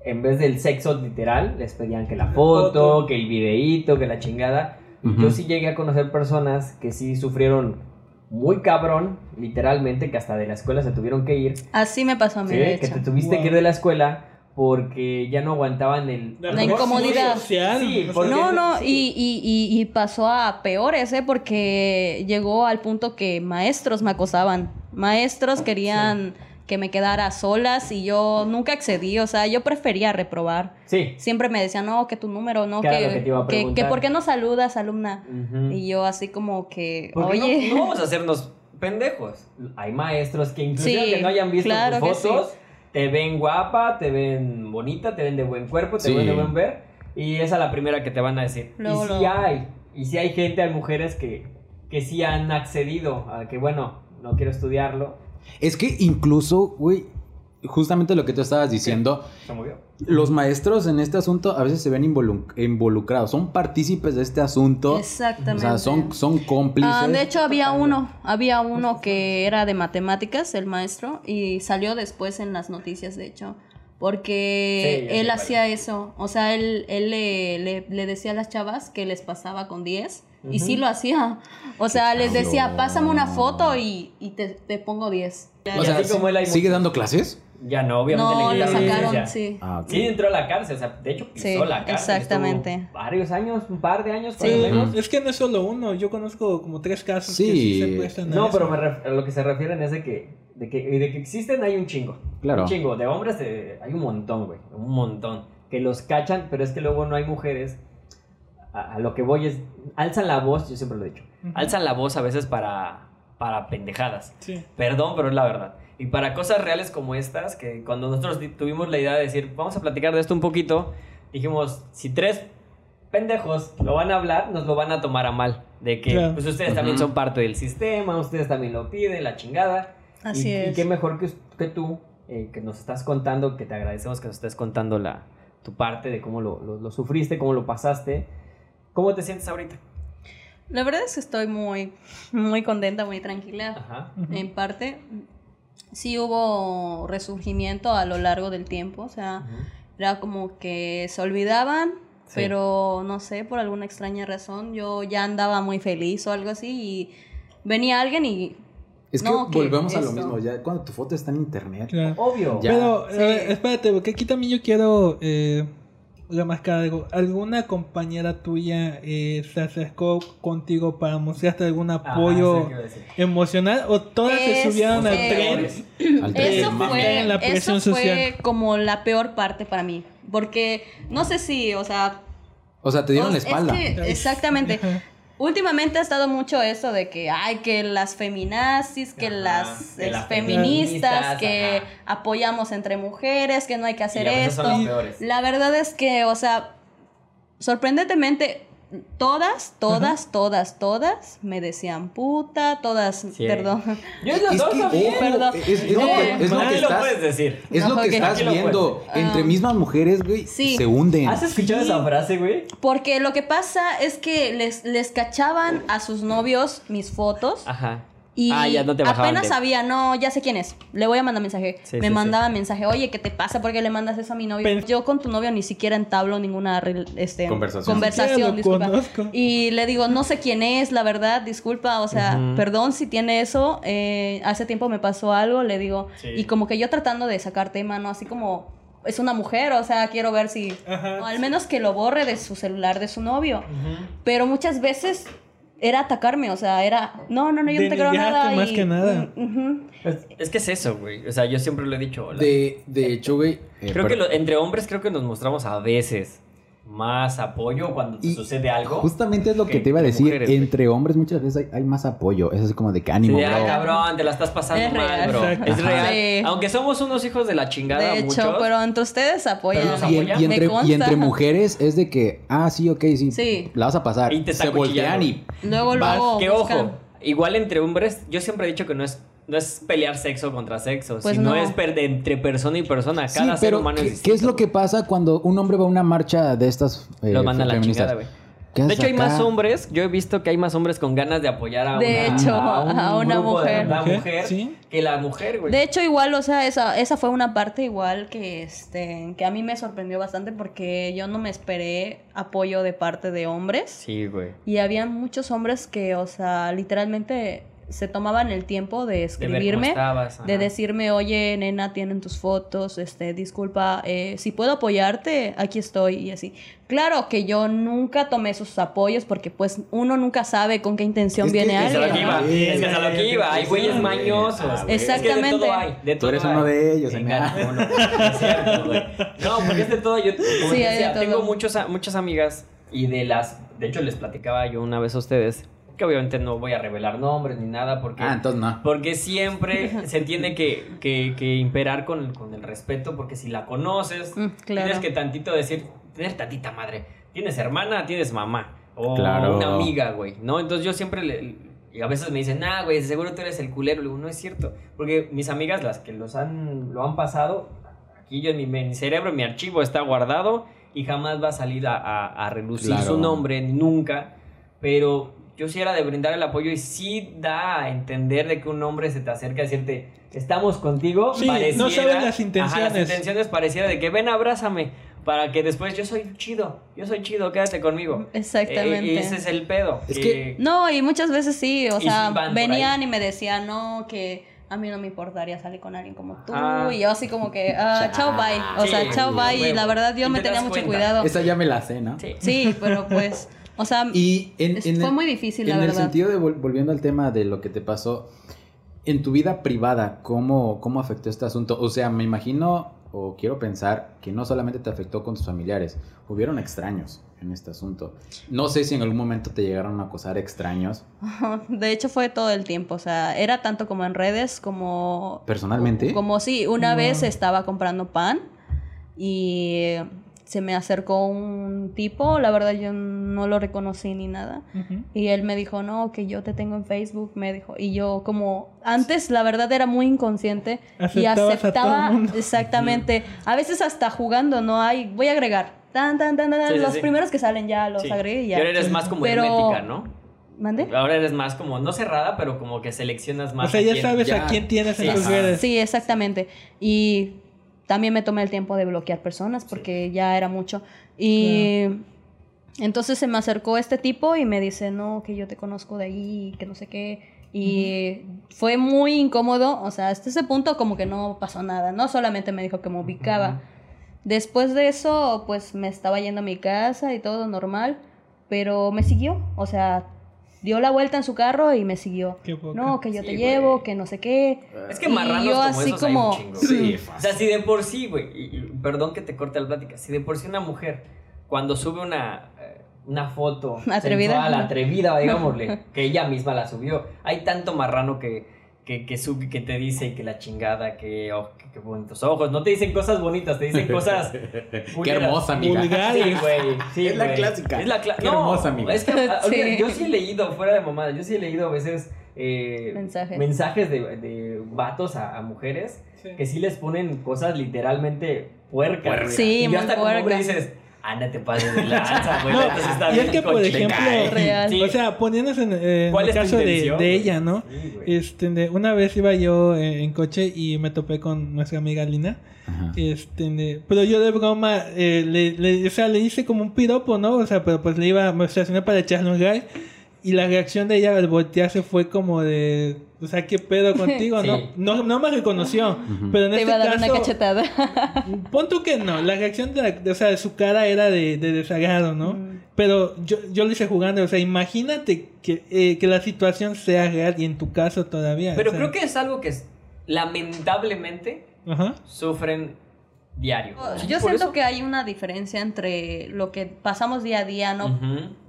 en vez del sexo literal, les pedían que la foto, foto. que el videíto, que la chingada. Yo sí llegué a conocer personas que sí sufrieron muy cabrón, literalmente, que hasta de la escuela se tuvieron que ir. Así me pasó a mí, ¿sí? de Que te tuviste Wow. que ir de la escuela porque ya no aguantaban el... La La incomodidad. social. Sí, porque- No, no, sí. y, y, y, y pasó a peores, ¿eh? Porque llegó al punto que maestros me acosaban. Maestros querían que me quedara a solas y yo nunca accedí, o sea, yo prefería reprobar. Sí. Siempre me decían, no, que tu número, no, Que que, que que, ¿por qué no saludas, alumna? Y yo así como que, Porque no- oye, no, vamos a hacernos pendejos. Hay maestros que inclusive Sí, que no hayan visto claro tus que fotos, te ven guapa, te ven bonita, te ven de buen cuerpo, te Sí. ven de buen ver. Y esa es la primera que te van a decir. Luego, y sí luego. hay. Y sí hay gente, hay mujeres que, que sí han accedido a que, bueno, no quiero estudiarlo. Es que incluso, güey, justamente lo que tú estabas diciendo, los maestros en este asunto a veces se ven involu- involucrados, son partícipes de este asunto. exactamente. O sea, son, son cómplices. Ah, de hecho, había uno, había uno que era de matemáticas, el maestro, y salió después en las noticias, de hecho, porque Sí, él hacía eso, o sea, él, él le, le- le decía a las chavas que les pasaba con 10, y sí lo hacía, o sea, les decía, pásame una foto y, y te, te pongo 10. O sea, así como él hay ¿sigue dando clases? Ya no, obviamente No, le lo sacaron, sí. Ah, ok. Sí, entró a la cárcel, o sea, de hecho pisó Sí, la cárcel. exactamente. Varios años, un par de años, por Sí. lo menos. Es que no es solo uno, yo conozco como tres casos que Sí. sí se prestan No, pero me ref- a lo que se refieren es de que, de que, de que existen hay un chingo. Claro. Un chingo. De hombres eh, hay un montón, güey. Un montón. Que los cachan, pero es que luego no hay mujeres. A, a lo que voy es. Alzan la voz, yo siempre lo he dicho. Ujú. Alzan la voz a veces para, para pendejadas. Sí. Perdón, pero es la verdad. Y para cosas reales como estas, que cuando nosotros tuvimos la idea de decir, vamos a platicar de esto un poquito, dijimos, si tres pendejos lo van a hablar, nos lo van a tomar a mal. De que Claro. pues ustedes también Ujú. son parte del sistema, ustedes también lo piden, la chingada. Así y, es. Y qué mejor que, que tú, eh, que nos estás contando, que te agradecemos que nos estés contando la, tu parte de cómo lo, lo- lo sufriste, cómo lo pasaste. ¿Cómo te sientes ahorita? La verdad es que estoy muy, muy contenta, muy tranquila. Ajá. en parte. Sí hubo resurgimiento a lo largo del tiempo, o sea, era como que se olvidaban, Sí. pero no sé, por alguna extraña razón, yo ya andaba muy feliz o algo así y venía alguien y... Es que No, volvemos a lo mismo, ya cuando tu foto está en internet. Claro. Obvio. Ya. Pero, Sí. eh, espérate, porque aquí también yo quiero eh, remarcar algo. ¿Alguna compañera tuya eh, se acercó contigo para mostrarte algún Ajá, apoyo emocional o todas se subieron al eh, tren? [clears throat] Al tren Eso fue, En la presión eso fue social. como la peor parte para mí, porque no sé si, o sea... O sea, te dieron la es espalda. que- exactamente. Últimamente ha estado mucho eso de que, ay, que las feminazis, que Ajá, las que las feministas, que ajá. apoyamos entre mujeres, que no hay que hacer esto. La verdad es que, o sea, sorprendentemente, todas, todas, todas, todas me decían puta, todas, Sí. perdón. Yo Es lo que, estás, puedes decir. es lo que estás viendo. Entre Ah. mismas mujeres, güey, Sí. se hunden. ¿Has escuchado esa frase, güey? Porque lo que pasa es que les, les cachaban a sus novios mis fotos. Ajá. Y ah, ya no te bajaban apenas de- sabía, no, ya sé quién es. Le voy a mandar mensaje. Sí, me sí, mandaba mensaje, oye, ¿qué te pasa? ¿Por qué le mandas eso a mi novio? Pen- Yo con tu novio ni siquiera entablo ninguna este, Conversación. conversación, disculpa. conozco. Y le digo, no sé quién es, la verdad, disculpa, o sea, perdón si tiene eso. eh, hace tiempo me pasó algo, le digo. Sí. Y como que yo tratando de sacar tema, ¿no? Así como, es una mujer, o sea, quiero ver si... Ajá. O al menos que lo borre de su celular de su novio. Pero muchas veces era atacarme, o sea, era, no, no, no, yo no te creo nada. más y- que nada. Es, es que es eso, güey. O sea, yo siempre lo he dicho. De, de hecho, güey. eh, Creo que lo- entre hombres creo que nos mostramos a veces más apoyo cuando te Y sucede algo. Justamente es lo que, que- te iba a decir. mujeres, entre hombres muchas veces hay, hay más apoyo. Es así como de que ánimo, Sí, ah, bro. cabrón, te la estás pasando Es mal, real. bro. Exacto. Es real. Sí. Aunque somos unos hijos de la chingada, De hecho, muchos. pero entre ustedes apoyan. Nos Y, apoyan. entre, consta. y entre mujeres es de que, ah, sí, ok, sí, Sí. la vas a pasar. Y te Se voltean y Luego, luego. que ojo, igual entre hombres, yo siempre he dicho que no es, no es pelear sexo contra sexo, Pues sino no. es per- de entre persona y persona. Sí, Cada ser humano ¿qué, es qué es lo que pasa cuando un hombre va a una marcha de estas eh, Los manda a la chingada, güey. ¿Qué De hecho, hay más hombres. Yo he visto que hay más hombres con ganas de apoyar a De una, hecho, un a una grupo de mujer. la ¿Mujer? mujer Sí. que la mujer, güey. De hecho, igual, o sea, esa, esa fue una parte igual que, este, que a mí me sorprendió bastante porque yo no me esperé apoyo de parte de hombres. Sí, güey. Y había muchos hombres que, o sea, literalmente se tomaban el tiempo de De escribirme, estabas, de decirme, oye, nena, tienen tus fotos, este, disculpa, eh, si puedo apoyarte, aquí estoy y así. Claro que yo nunca tomé sus apoyos porque pues uno nunca sabe con qué intención Es que viene es alguien. es que es a lo que iba, hay güeyes mañosos. ah, güey. Es que de Exactamente. todo hay, de Tú todo eres hay. uno de ellos, Emilia. no, no, es cierto, güey. No, porque es de todo. Yo como Sí, hay de decía, todo. tengo muchos, muchas amigas y de las. De hecho, les platicaba yo una vez a ustedes que obviamente no voy a revelar nombres ni nada porque. Ah, entonces no. Porque siempre se tiene que, que, que imperar con, con el respeto, porque si la conoces, Mm, claro. tienes que tantito decir, tener tantita madre. Tienes hermana, tienes mamá. O Claro. una amiga, güey. ¿No? Entonces yo siempre le. Y a veces me dicen, ah, güey, seguro tú eres el culero. Le digo, no es cierto. Porque mis amigas, las que los han, lo han pasado, aquí yo en mi, en mi cerebro, en mi archivo está guardado y jamás va a salir a, a- a relucir Claro. su nombre, nunca. Pero yo sí era de brindar el apoyo y sí da a entender de que un hombre se te acerca a decirte, estamos contigo. Sí, no sabes las intenciones. Ajá, las intenciones pareciera de que ven, abrázame. Para que después yo soy chido, yo soy chido, quédate conmigo. Exactamente. Eh, ese es el pedo. Es que- No, y muchas veces sí, o Y sea, venían y me decían, no, que a mí no me importaría salir con alguien como tú. Ah. Y yo así como que, ah, chao, bye. O Sí, sea, chao, bye. Y la verdad yo Y me te tenía mucho cuenta. cuidado. Esa ya me la sé, ¿no? Sí. Sí, pero pues, [laughs] o sea, Y en, es- en fue el- muy difícil, en la el verdad. sentido de, vol- volviendo al tema de lo que te pasó, en tu vida privada, ¿cómo, ¿cómo afectó este asunto? O sea, me imagino o quiero pensar que no solamente te afectó con tus familiares, hubieron extraños en este asunto. No sé si en algún momento te llegaron a acosar extraños [laughs] De hecho fue todo el tiempo, o sea, era tanto como en redes como... personalmente. Como sí, una vez estaba comprando pan y se me acercó un tipo, la verdad yo no lo reconocí ni nada. Y él me dijo, no, que yo te tengo en Facebook, me dijo. Y yo como, antes la verdad era muy inconsciente y Aceptabas aceptaba [laughs] exactamente, a veces hasta jugando, ¿no? hay voy a agregar, tan, tan, tan, tan, tan, Sí, los sí. primeros que salen ya los Sí. agregué y ya. ahora eres más como Pero- hermética, ¿no? ¿Mande? Ahora eres más como, no cerrada, pero como que seleccionas más. O sea, ya quién. sabes ya- a quién tienes en tus redes. Sí, exactamente. Y también me tomé el tiempo de bloquear personas porque ya era mucho. Y entonces se me acercó este tipo y me dice, no, que yo te conozco de ahí, que no sé qué. Y fue muy incómodo, o sea, hasta ese punto como que no pasó nada, ¿no? Solamente me dijo que me ubicaba. Después de eso, pues me estaba yendo a mi casa y todo normal, pero me siguió, o sea, dio la vuelta en su carro y me siguió. Qué poca. No, que yo Sí, te güey. llevo, que no sé qué. Es que Y marranos yo como así esos hay un chingo. Sí, O sea, si de por sí, güey, perdón que te corte la plática, si de por sí una mujer cuando sube una, eh, una foto [laughs] Atrevida. sensual, [laughs] atrevida, digámosle, que ella misma la subió, hay tanto marrano que, que, que sube, que te dice que la chingada, que, oh, que, que bonitos ojos, no te dicen cosas bonitas, te dicen cosas... [laughs] Qué hermosa, amiga. Vulgares. Sí, güey. sí, Es la clásica. Es la cla- Qué no, hermosa, amiga. Es que, ah, Sí. yo sí he leído, fuera de mamada, yo sí he leído a veces eh, Mensajes. mensajes de, de vatos a, a mujeres Sí. que sí les ponen cosas literalmente puercas. Sí, y yo hasta como dices, anda, te pases de lanza, [laughs] güey. No, entonces está y es que, por ejemplo, Real. Sí. o sea, poniéndose en, eh, en ¿Cuál el caso de, ella, ¿no? Sí. Este, de- una vez iba yo eh, en coche y me topé con nuestra amiga Lina. Ajá. Este, de- pero yo de broma, eh, le, le- o sea, le hice como un piropo, ¿no? O sea, pero pues le iba, me estacioné para echarle un gay. Y la reacción de ella al voltearse fue como de, o sea, ¿qué pedo [laughs] contigo? Sí. No, no, no me reconoció. Ujú. Pero en Te este iba a dar caso, una cachetada. [laughs] Pon tú que no, la reacción de, la- de- o sea, de su cara era de, de desagrado, ¿no? Pero yo, yo lo hice jugando, o sea, imagínate que, eh, que la situación sea real y en tu caso todavía. Pero o sea, creo que es algo que es- lamentablemente Ajá. sufren diario. Yo siento eso- que hay una diferencia entre lo que pasamos día a día, ¿no?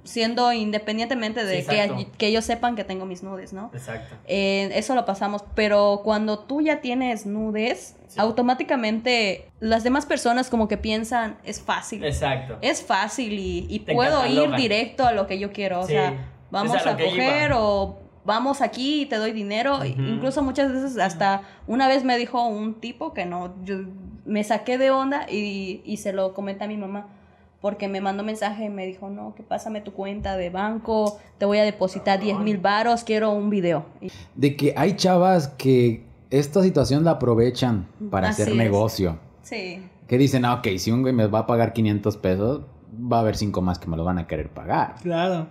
Siendo independientemente de Sí, que, ellos sepan que tengo mis nudes, ¿no? Exacto. Eh, eso lo pasamos, pero cuando tú ya tienes nudes, Sí. automáticamente las demás personas como que piensan, es fácil. Exacto. Es fácil y, puedo ir directo a lo que yo quiero. O Sí, sea, es vamos a coger iba. o vamos aquí y te doy dinero. Incluso muchas veces hasta una vez me dijo un tipo que no, yo me saqué de onda y, y se lo comenté a mi mamá. Porque me mandó mensaje y me dijo, no, que pásame tu cuenta de banco, te voy a depositar 10 mil varos, quiero un video. De que hay chavas que esta situación la aprovechan para Así hacer es. negocio. sí, Que dicen, ah, ok, si un güey me va a pagar 500 pesos, va a haber cinco más que me lo van a querer pagar. Claro.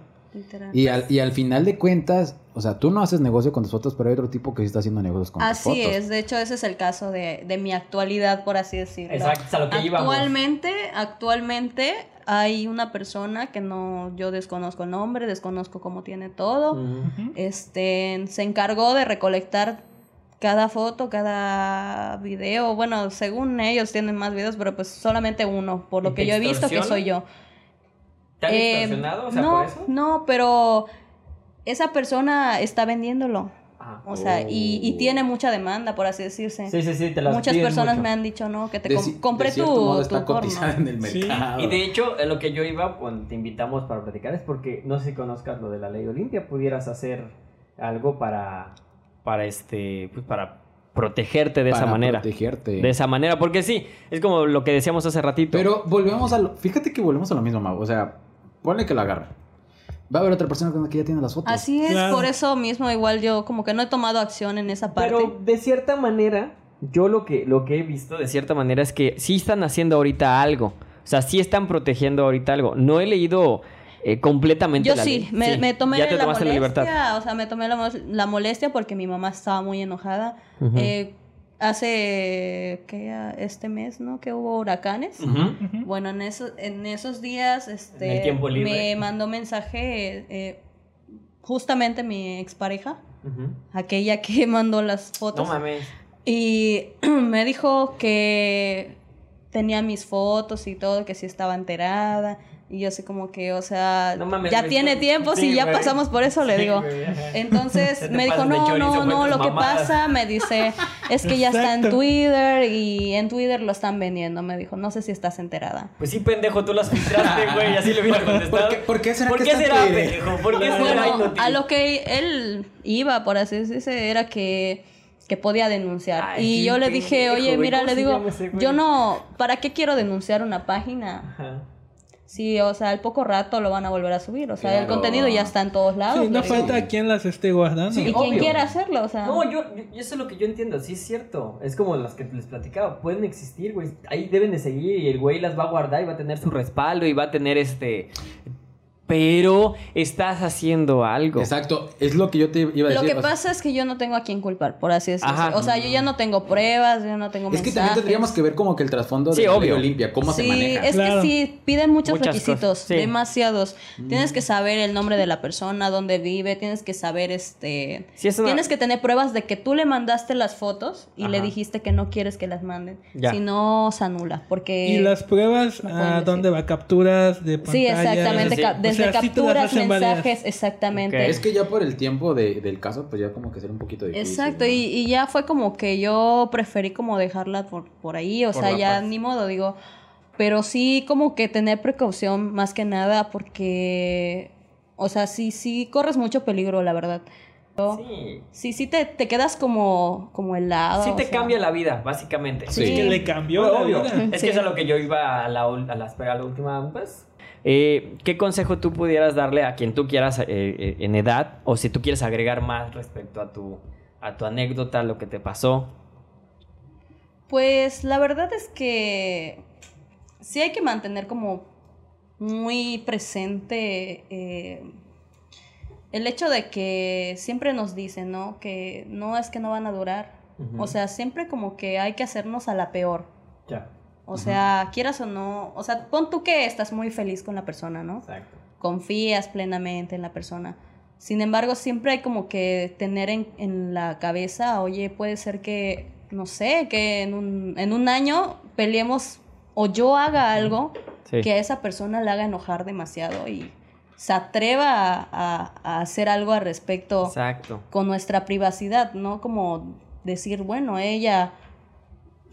Y al, y al final de cuentas, o sea, tú no haces negocio con tus fotos, pero hay otro tipo que sí está haciendo negocios con tus Así fotos. es, de hecho ese es el caso de, de mi actualidad, por así decirlo. Exacto, a lo que íbamos. Actualmente, actualmente hay una persona que no, yo desconozco el nombre, desconozco cómo tiene todo. Este, se encargó de recolectar cada foto, cada video. Bueno, según ellos tienen más videos, pero pues solamente uno, por ¿Y lo que yo he visto que soy yo. ¿Te han Eh, extorsionado? O sea, no, por eso. no, pero esa persona está vendiéndolo. Ah. O sea, y, y tiene mucha demanda, por así decirse. Sí, sí, sí, te las Muchas personas mucho. me han dicho, no, que te De com- ci- compré de tu, modo tu está porno. cotizada en el Sí. mercado. Y de hecho, en lo que yo iba cuando te invitamos para platicar es porque no sé si conozcas lo de la ley Olimpia, pudieras hacer algo para, para este, pues para protegerte de esa Para manera. protegerte. De esa manera, porque sí, es como lo que decíamos hace ratito. Pero volvemos a lo... Fíjate que volvemos a lo mismo, Mau. O sea, ponle que lo agarre. Va a haber otra persona con la que ya tiene las fotos. Así es, Claro. por eso mismo igual yo como que no he tomado acción en esa parte. Pero de cierta manera, yo lo que, lo que he visto de cierta manera es que sí están haciendo ahorita algo. O sea, sí están protegiendo ahorita algo. No he leído eh, completamente Yo la sí, ley. me, Sí, me tomé ya te la molestia, la libertad. o sea, me tomé la, la molestia porque mi mamá estaba muy enojada. Eh, hace, ¿qué? Este mes, ¿no? Que hubo huracanes. Bueno, en, esos en esos días, este, En el tiempo libre. me mandó mensaje eh, justamente mi expareja, Ujú. aquella que [laughs] mandó las No fotos. mames. Y [clears throat] me dijo que tenía mis fotos y todo, que sí estaba enterada. Y yo sé como que, o sea, No mames, ya tiene tiempo, sí, si ya pasamos por eso, le Sí, digo. güey. Entonces me dijo, no, chorizo no, no, lo que mamadas". pasa, me dice, es que ya está en. Twitter y en Twitter lo están vendiendo, me dijo, no sé si estás enterada. Pues sí, pendejo, tú las filtraste, güey. Así le hubiera contestado. [laughs] ¿Por qué- por qué será ¿Por que qué está en será, Twitter? pendejo? ¿Por qué Bueno, será? A lo que él iba, por así decirse, era que, que podía denunciar. Ay, y yo le dije, oye, mira, ¿cómo le digo, yo no, ¿para qué quiero denunciar una página? Ajá. Sí, o sea, al poco rato lo van a volver a subir. O sea, el contenido ya está en todos lados. Sí, no falta quien las esté guardando. Sí, Y quien quiera hacerlo, o sea. No, yo, yo- eso es lo que yo entiendo, sí es cierto. Es como las que les platicaba, pueden existir, güey. Ahí deben de seguir y el güey las va a guardar y va a tener su respaldo y va a tener este. Pero estás haciendo algo. Exacto, es lo que yo te iba a Lo decir. que o sea, pasa es que yo no tengo a quien culpar, por así decirlo. Ajá. O sea, yo ya no tengo pruebas, yo no tengo es que también tendríamos que ver como que el trasfondo de Sí, la. Olimpia, cómo se sí, maneja. es Claro. que sí, piden muchos Muchas requisitos, sí. demasiados. Tienes que saber el nombre de la persona, dónde vive, tienes que saber, este... Sí, es una- Tienes que tener pruebas de que tú le mandaste las fotos y le dijiste que no quieres que las manden. Ya. Si no, se anula, porque... Y las pruebas, no ¿a dónde va? ¿Capturas de pantalla? Sí, exactamente, Sí, sí. sea, sí capturas, válidas. mensajes, exactamente. Ok. Es que ya por el tiempo de- del caso, pues ya como que será un poquito difícil. Exacto, ¿no? y, y ya fue como que yo preferí como dejarla por, por ahí, o Por sea, ya paz. ni modo, digo, pero sí como que tener precaución más que nada porque, o sea, sí, sí corres mucho peligro, la verdad. Sí. Sí, sí te, te quedas como, como helado. Sí o te sea. cambia la vida, básicamente. Sí. Es que le cambió Pero la obvio. vida. Es Sí. que es a lo que yo iba a la, a la, a la última, pues. Eh, ¿Qué consejo tú pudieras darle a quien tú quieras eh, eh, en edad? O si tú quieres agregar más respecto a tu, a tu anécdota, lo que te pasó. Pues la verdad es que sí hay que mantener como muy presente eh, el hecho de que siempre nos dicen, ¿no? Que no es que no van a durar. O sea, siempre como que hay que hacernos a la peor. Ya. O sea, quieras o no, o sea, pon tú que estás muy feliz con la persona, ¿no? Exacto. confías plenamente en la persona. Sin embargo, siempre hay como que tener en, en la cabeza, oye, puede ser que, no sé, que en un, en un año peleemos o yo haga algo Sí. que a esa persona le haga enojar demasiado y se atreva a, a- a hacer algo al respecto Exacto. con nuestra privacidad, ¿no? Como decir, bueno, ella,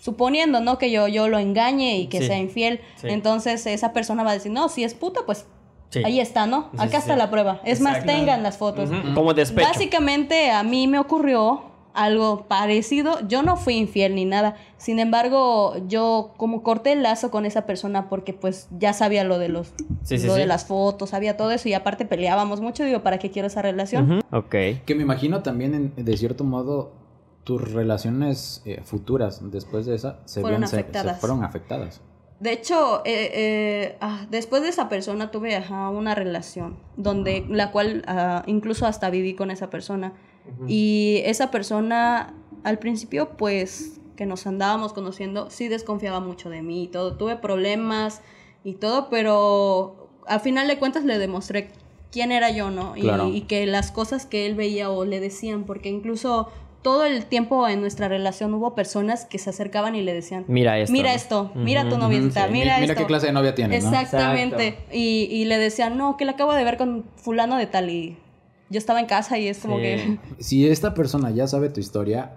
suponiendo, ¿no? Que yo, yo lo engañe y que Sí. sea infiel, Sí. entonces esa persona va a decir, no, si es puta, pues Sí. ahí está, ¿no? Sí, Acá sí, está sí. la prueba. Es más, tengan las fotos. Como despecho. Básicamente a mí me ocurrió algo parecido. Yo no fui infiel ni nada. Sin embargo, yo como corté el lazo con esa persona porque pues ya sabía lo de los Sí, sí, lo sí. de las fotos, sabía todo eso y aparte peleábamos mucho. Digo, ¿para qué quiero esa relación? Ujú, Ok. Que me imagino también, en- de cierto modo, tus relaciones eh, futuras después de esa se, Fueron ven- se- se afectadas. fueron afectadas. de hecho, eh, eh, ah, después de esa persona tuve ajá, una relación, donde la cual ah, incluso hasta viví con esa persona. Y esa persona, al principio, pues, que nos andábamos conociendo, sí desconfiaba mucho de mí y todo. Tuve problemas y todo, pero al final de cuentas le demostré quién era yo, ¿no? Y que las cosas que él veía o le decían, porque incluso todo el tiempo en nuestra relación hubo personas que se acercaban y le decían, Mira esto. mira esto, mira tu noviecita, Sí, mira, mi- esto. qué clase de novia tienes. Exactamente. Y, y le decían, no, que la acabo de ver con fulano de tal y yo estaba en casa y es como Sí. que... [laughs] Si esta persona ya sabe tu historia,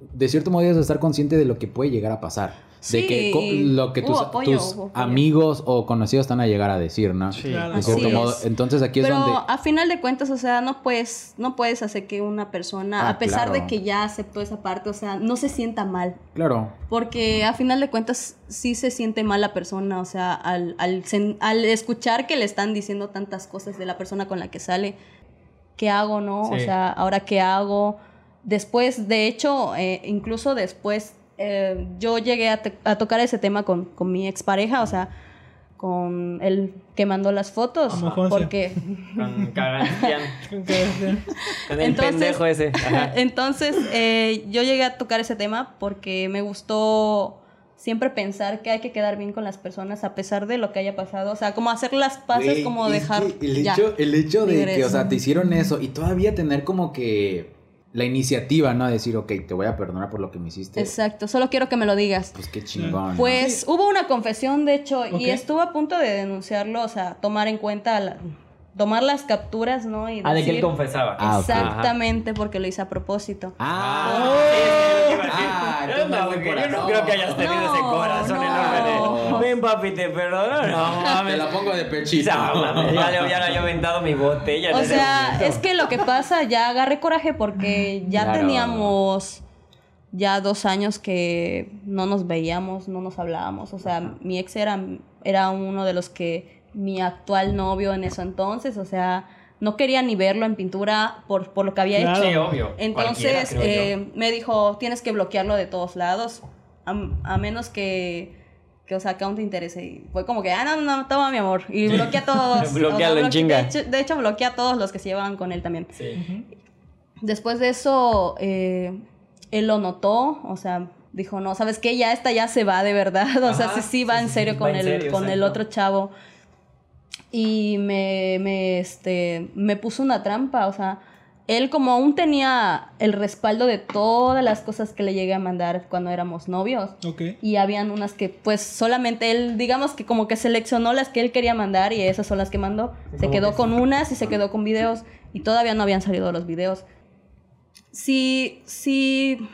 de cierto modo debes estar consciente de lo que puede llegar a pasar. De Sí, que lo que tus, apoyo, amigos o conocidos están a llegar a decir, ¿no? Sí. Claro. De cierto modo. Entonces aquí es donde. a final de cuentas, o sea, no puedes, no puedes hacer que una persona, Ah, a pesar claro. de que ya aceptó esa parte, o sea, no se sienta mal. Claro. Porque a final de cuentas sí se siente mal la persona, o sea, al, al, escuchar que le están diciendo tantas cosas de la persona con la que sale, ¿qué hago, no? O sea, ahora qué hago. Después, de hecho, eh, incluso después, eh, yo llegué a, tocar ese tema con, con mi expareja, o sea, con el que mandó las fotos, Como porque... Con Cagantian. [laughs] Con el Entonces- pendejo ese. Ajá. [laughs] Entonces, eh, yo llegué a tocar ese tema porque me gustó siempre pensar que hay que quedar bien con las personas a pesar de lo que haya pasado. O sea, como hacer las paces, como dejar. que el ya. hecho, el hecho de que, o sea, te hicieron eso y todavía tener como que la iniciativa, ¿no? De decir, ok, te voy a perdonar por lo que me hiciste. Exacto, solo quiero que me lo digas. Pues qué chingón. ¿no? Pues hubo una confesión, de hecho, y estuvo a punto de denunciarlo, o sea, tomar en cuenta, la- tomar las capturas, ¿no? Y Ah, de que él confesaba. Ah. Exactamente, porque lo hice a propósito. Ah, Ah, Ah, yo entonces no, muy porque yo no corazón. creo que hayas tenido ese No, corazón no. enorme de. Ven, papi, te perdono. No te mames. la pongo de pechito. Ya, mames, ya, le- había aventado mi botella. O sea, es que lo que pasa, ya agarré coraje porque ya Claro. teníamos ya dos años que no nos veíamos, no nos hablábamos. O sea, mi ex era, era uno de los que mi actual novio en eso entonces, o sea, no quería ni verlo en pintura por, por lo que había Claro. hecho. Sí, obvio. Entonces eh, me dijo, tienes que bloquearlo de todos lados, a, a menos que, que, o sea, que aún te interese. Y fue como que, ah, no, no, no, toma mi amor. Y bloquea a todos. [laughs] Bloquealo en bloque- chinga. De hecho, de hecho, bloqueé a todos los que se llevaban con él también. Sí. Después de eso, eh, él lo notó, o sea, dijo, no, ¿sabes qué? Ya esta ya se va de verdad. [laughs] O sea, sí, sí va sí, en sí, serio va con, en el, serio, con el otro chavo. Y me, me, este, me puso una trampa, o sea, él como aún tenía el respaldo de todas las cosas que le llegué a mandar cuando éramos novios. Ok. Y habían unas que pues solamente él, digamos que como que seleccionó las que él quería mandar y esas son las que mandó. Se quedó que con unas y se quedó con videos y todavía no habían salido los videos. Si, si,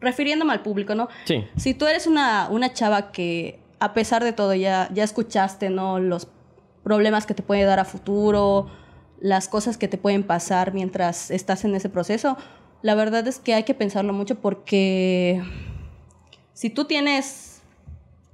refiriéndome al público, ¿no? Sí. Si tú eres una, una chava que a pesar de todo ya, ya escuchaste, ¿no? Los problemas que te puede dar a futuro, las cosas que te pueden pasar mientras estás en ese proceso, la verdad es que hay que pensarlo mucho porque si tú tienes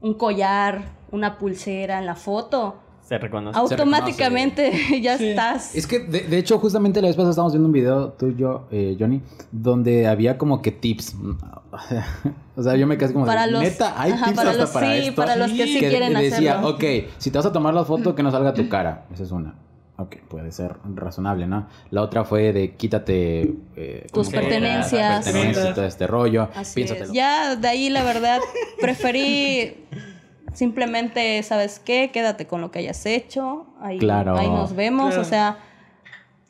un collar, una pulsera en la foto, Se reconoce. automáticamente [laughs] ya Sí. estás... Es que, de, de hecho, justamente la vez pasada estábamos viendo un video, tú y yo, eh, Johnny, donde había como que tips. [laughs] o sea, yo me quedé como, Para de, los- neta, hay ajá, tips para hasta los- para sí, esto. para los que sí que quieren decía, hacerlo. ok, si te vas a tomar la foto, que no salga tu [laughs] cara. Esa es una. Ok, puede ser razonable, ¿no? La otra fue de quítate eh, Tus pertenencias. pertenencias y todo este rollo. Así Piénsatelo. es. Ya de ahí, la verdad, preferí simplemente, ¿sabes qué? Quédate con lo que hayas hecho. Ahí, Claro. ahí nos vemos, Claro. o sea,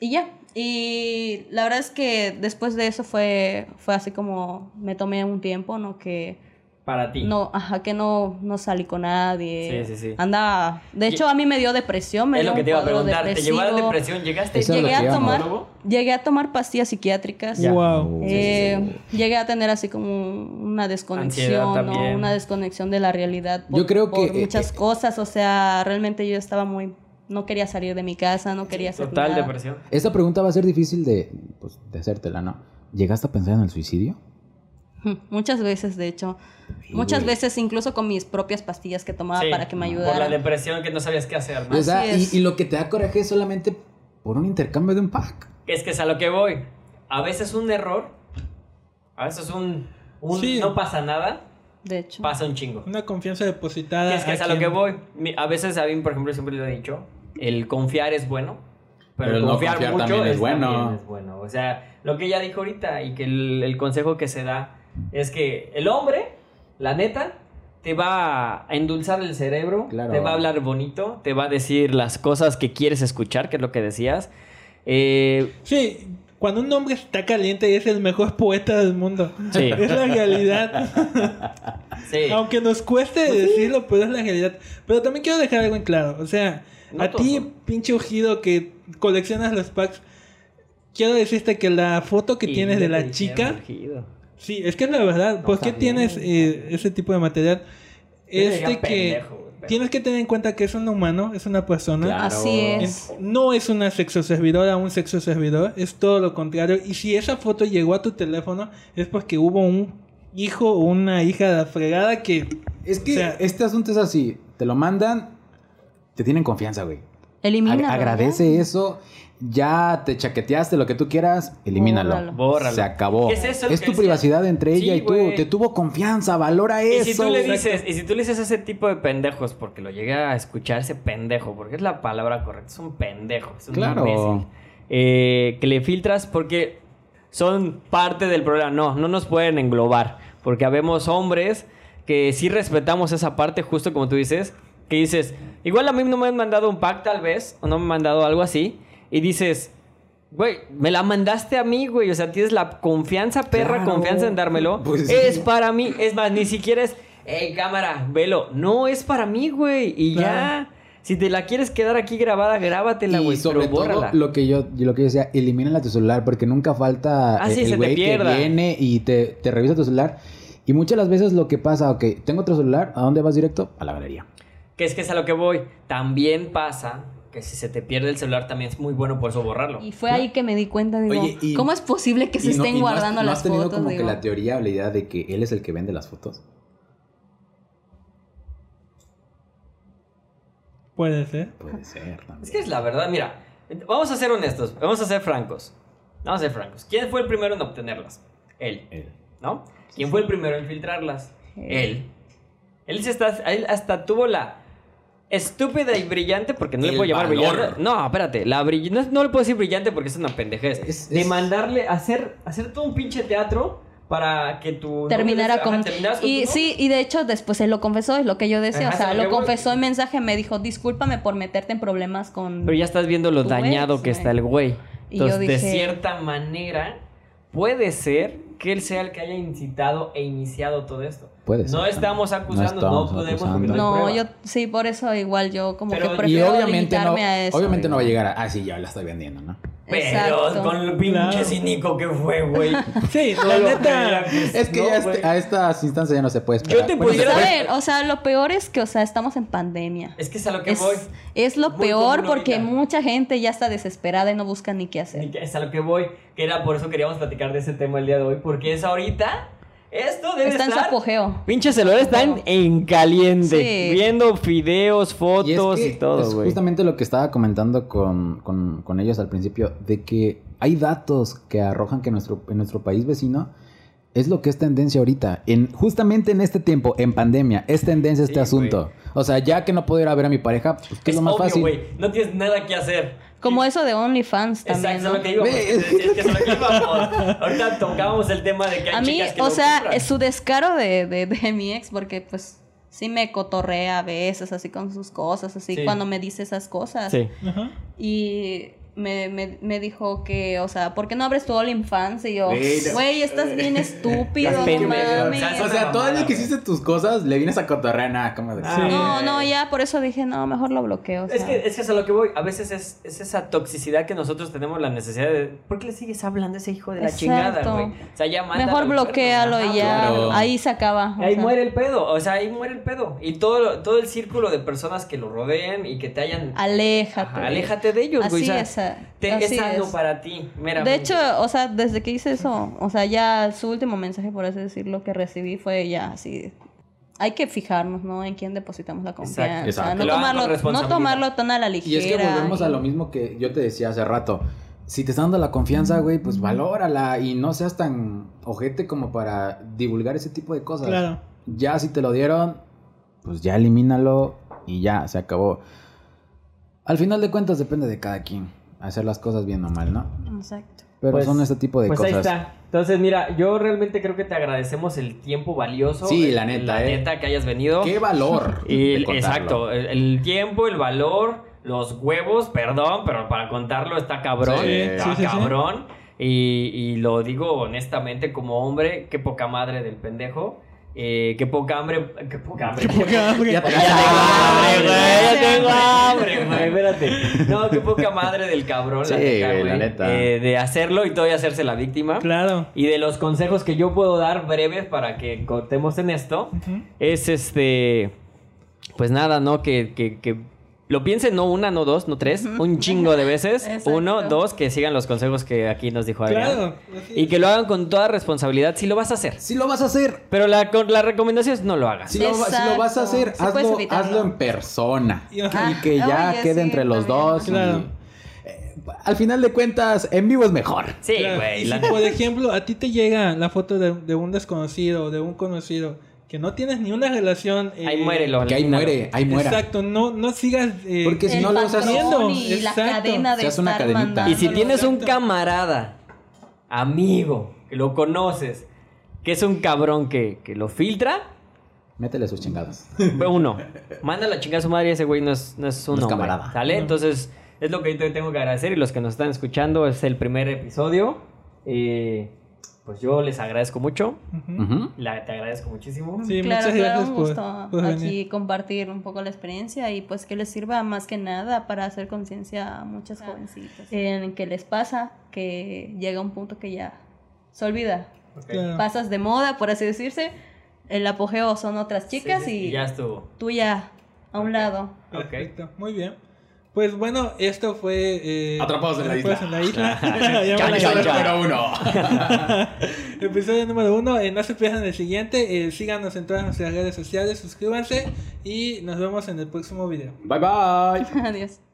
y ya. Y la verdad es que después de eso fue, fue así como me tomé un tiempo, ¿no? Que Para ti. no, ajá, que no, no salí con nadie. Sí, sí, sí. Andaba, de hecho a mí me dio depresión, me es dio lo que te iba a preguntar. ¿Te llevó a la depresión? ¿Llegaste? Eso Llegué a tomar, llegué a tomar pastillas psiquiátricas. Ya. Wow. Eh, Llegué a tener así como una desconexión, ¿no? una desconexión de la realidad. Por, Yo creo que, por eh, muchas eh, cosas, o sea, realmente yo estaba muy, no quería salir de mi casa, no quería hacer Total nada. depresión. Esta pregunta va a ser difícil de, pues, de hacértela, ¿no? ¿Llegaste a pensar en el suicidio? [laughs] Muchas veces, de hecho, muchas güey. veces incluso con mis propias pastillas que tomaba Sí, para que me Por la ayudaran. depresión que no sabías qué hacer, ¿no? O sea, Así y, es. y lo que te da coraje es solamente por un intercambio de un pack. Es que es a lo que voy. A veces un error, a veces un, un Sí. no pasa nada, De hecho. Pasa un chingo. Una confianza depositada. Es que es a lo que voy. A veces a mí, por ejemplo, siempre lo he dicho, el confiar es bueno, pero, Pero el el no confiar, confiar mucho también es es bueno. también es bueno. O sea, lo que ella dijo ahorita y que el, el consejo que se da es que el hombre, la neta, te va a endulzar el cerebro, Claro. te va a hablar bonito, te va a decir las cosas que quieres escuchar, que es lo que decías. Eh, Sí, cuando un hombre está caliente es el mejor poeta del mundo. Sí. [laughs] Es la realidad. sí. Aunque nos cueste Pues decirlo, pero es la realidad. Pero también quiero dejar algo en claro. O sea, No a ti, pinche ungido que coleccionas los packs, quiero decirte que la foto que Y tienes de la chica, urgido. Sí, es que es la verdad. ¿Por qué está bien, tienes eh, ese tipo de material? Yo le Es diría de que tienes que tener en cuenta que es un humano, es una persona. Claro. Así es. No es una sexoservidora, un sexoservidor, es todo lo contrario. Y si esa foto llegó a tu teléfono, es porque hubo un hijo o una hija de la fregada que. Es que O sea- este asunto es así. Te lo mandan, te tienen confianza, güey. Elimínalo. Ag- agradece eso. Ya te chaqueteaste lo que tú quieras, elimínalo. Bórralo. Se acabó. ¿Qué es eso lo es que tu privacidad entre ella Sí, y tú. Te tuvo confianza, valora Y eso. si tú le dices, y si tú le dices a ese tipo de pendejos, porque lo llegué a escuchar ese pendejo, porque es la palabra correcta, es un pendejo, es un Claro. imbécil, eh, que le filtras porque son parte del problema. No, no nos pueden englobar, porque habemos hombres que sí respetamos esa parte, justo como tú dices, que dices, igual a mí no me han mandado un pack tal vez, o no me han mandado algo así, y dices... Güey, me la mandaste a mí, güey. O sea, tienes la confianza, perra, Claro. confianza en dármelo. Pues sí. es para mí. Es más, ni siquiera es, hey, cámara, velo. No, es para mí, güey. Y Claro. ya. Si te la quieres quedar aquí grabada, grábatela, güey. sobre Pero todo bórrala. lo que yo lo que yo decía, elimínala tu celular porque nunca falta Ah, eh, sí, el güey que viene y te, te revisa tu celular. Y muchas de las veces lo que pasa, ok, tengo otro celular, ¿a dónde vas directo? A la galería. Que es que es a lo que voy. También pasa que si se te pierde el celular, también es muy bueno por eso borrarlo. Y fue ahí que me di cuenta, digo, Oye, y- ¿cómo es posible que se no- estén y no has- guardando ¿no las has tenido fotos? como Digo, que la teoría o la idea de que él es el que vende las fotos? Puede ser. Puede ser también. Es que es la verdad, mira. Vamos a ser honestos. Vamos a ser francos. Vamos a ser francos. ¿Quién fue el primero en obtenerlas? Él. Él. ¿No? ¿Quién fue el primero en filtrarlas? Él. Él. Él, se está, él hasta tuvo la estúpida y brillante, porque no le puedo llamar valor. brillante. No, espérate, la brill- no, no le puedo decir brillante porque es una pendejez. Es- de es- mandarle hacer, hacer todo un pinche teatro para que tu. terminara con... ajá, con Y tu sí, y de hecho después él lo confesó, es lo que yo decía, Ajá, o sea, lo lo que confesó en mensaje, me dijo, discúlpame por meterte en problemas con... Pero ya estás viendo lo dañado ex, que está el güey. Y yo Entonces, de dije- cierta manera, puede ser que él sea el que haya incitado e iniciado todo esto. Puede No estamos acusando, no, estamos podemos acusando. no yo sí, por eso igual yo como Pero- que y Y prefiero obviamente no, limitarme a eso. obviamente no va a llegar a, ah, sí, ya la estoy vendiendo, ¿no? Pero Exacto. con lo pinche cínico que fue, güey. [laughs] Sí, la neta. Es que no, ya este- a estas instancias ya no se puede esperar. te Bueno, pudiera- o sea, lo peor es que, o sea, estamos en pandemia. Es que es a lo que Es, voy. es lo peor porque ahorita. mucha gente ya está desesperada y no busca ni qué Ni hacer. que- Es a lo que voy. Que era por eso queríamos platicar de ese tema el día de hoy. Porque es ahorita. Esto debe Está en su estar. apogeo. Pinches celulares están en caliente. Sí. Viendo videos, Y es fotos y, todo, es güey. justamente lo que estaba comentando con, con- con ellos al principio, de que hay datos que arrojan que nuestro, en nuestro país vecino es lo que es tendencia ahorita. En, justamente en este tiempo, en pandemia, es tendencia este Sí, asunto. O sea, ya que no puedo ir a ver a mi pareja, pues que es, Es lo más obvio, fácil. güey. No tienes nada que hacer. Como Y- eso de OnlyFans también. Exacto, es a ¿no? lo que íbamos. Es, es que es lo que íbamos. Ahorita tocábamos el tema de que hay A mí, chicas que o sea, compran. es su descaro de, de, de [laughs] mi ex, porque pues sí me cotorrea a veces, así con sus cosas, así Sí. cuando me dice esas cosas. Sí. Ajá. Y me, me, me dijo que, o sea, ¿por qué no abres tu OnlyFans? Y yo, Güey, estás [laughs] bien estúpido, no mames. o sea, todo el que hiciste tus cosas, le vienes a cotorrear nada, como de... Ah, sí. No, no, ya por eso dije, no, mejor lo bloqueo. o Es sea. que, es que es a lo que voy. A veces es, es esa toxicidad que nosotros tenemos la necesidad de. ¿Por qué le sigues hablando a ese hijo de la Exacto. chingada, güey? O sea, ya mándalo Mejor bloquealo y ya, claro. ahí se acaba. Ahí sea. muere el pedo, o sea, ahí muere el pedo. Y todo, todo el círculo de personas que lo rodeen y que te hayan. Aléjate. Ajá, aléjate de ellos, güey. Así o sea, es, te- así es sano es. para ti, meramente. De hecho, o sea, desde que hice eso, o sea, ya su último mensaje, por así decirlo, que recibí fue ya así. Hay que fijarnos, ¿no? En quién depositamos la confianza. exacto. No, tomarlo, no tomarlo tan a la Y ligera. es que volvemos a y- lo mismo que yo te decía hace rato. si te está dando la confianza, güey, pues valórala y no seas tan ojete como para divulgar ese tipo de cosas. Claro. Ya si te lo dieron, pues ya elimínalo y ya, se acabó. Al final de cuentas depende de cada quien hacer las cosas bien o mal, ¿no? Exacto. Pero Pues- son este tipo de Pues cosas. ahí está. Entonces, mira, yo realmente creo que te agradecemos el tiempo valioso. Sí, el- la neta, La eh. neta que hayas venido. ¡Qué valor! [laughs] Y, exacto, el, el tiempo, el valor, los huevos, perdón, pero para contarlo está cabrón. Sí, está sí, sí, sí. cabrón. Y, y lo digo honestamente como hombre, qué poca madre del pendejo. Eh, qué poca hambre. Qué poca hambre. Qué poca hambre. Ya Ya tengo hambre, güey. Ya tengo hambre, güey. Espérate. No, qué poca madre del cabrón. Sí, la neta, güey, la güey. neta. Eh, de hacerlo y todavía hacerse la víctima. Claro. Y de los consejos que yo puedo dar breves para que contemos en esto, es este. Pues nada, ¿no? Que, que, que lo piensen no una, no dos, no tres, un chingo de veces. [laughs] Uno, dos, que sigan los consejos que aquí nos dijo Adrián. Claro. Y que lo hagan con toda responsabilidad si lo vas a hacer. Si lo vas a hacer, Pero la, con- la recomendación es no lo hagas. si lo, va- si lo vas a hacer. Sí hazlo, hazlo en persona. Y- que ya Oye, quede sí, entre los también. dos. y- Claro. eh, al final de cuentas, en vivo es mejor. Sí, güey. Si, por ejemplo, a ti te llega la foto de, de un desconocido o de un conocido que no tienes ni una relación. eh, Ahí muérelo. Que ahí muere, ahí muera. Exacto, no, no sigas. eh, Porque si el no lo usas- y Exacto. la cadena de una cadenita. Y si tienes un camarada, amigo, que lo conoces, que es un cabrón que, que lo filtra, Métele sus chingadas. Uno, manda la chingada a su madre ese güey no es, no es un No es hombre, camarada. ¿Sale? Entonces, es lo que yo te tengo que agradecer y los que nos están escuchando, es el primer episodio. Eh, pues yo les agradezco mucho. La- te agradezco muchísimo. Sí, claro, muchas claro, un por, gusto por aquí venir. compartir un poco la experiencia y pues que les sirva más que nada para hacer conciencia a muchas jovencitas en que les pasa que llega un punto que ya se olvida, Ok. Claro. pasas de moda por así decirse, el apogeo son otras chicas Sí, sí, y ya estuvo. tú ya a un lado. Perfecto, muy bien. Pues bueno, esto fue. Eh, Atrapados en la Atrapados isla. en la isla. [laughs] [laughs] Número uno. [laughs] Episodio número uno. eh, no se pierdan el siguiente. eh, síganos en todas nuestras redes sociales. Suscríbanse. Y nos vemos en el próximo video. Bye bye. Adiós.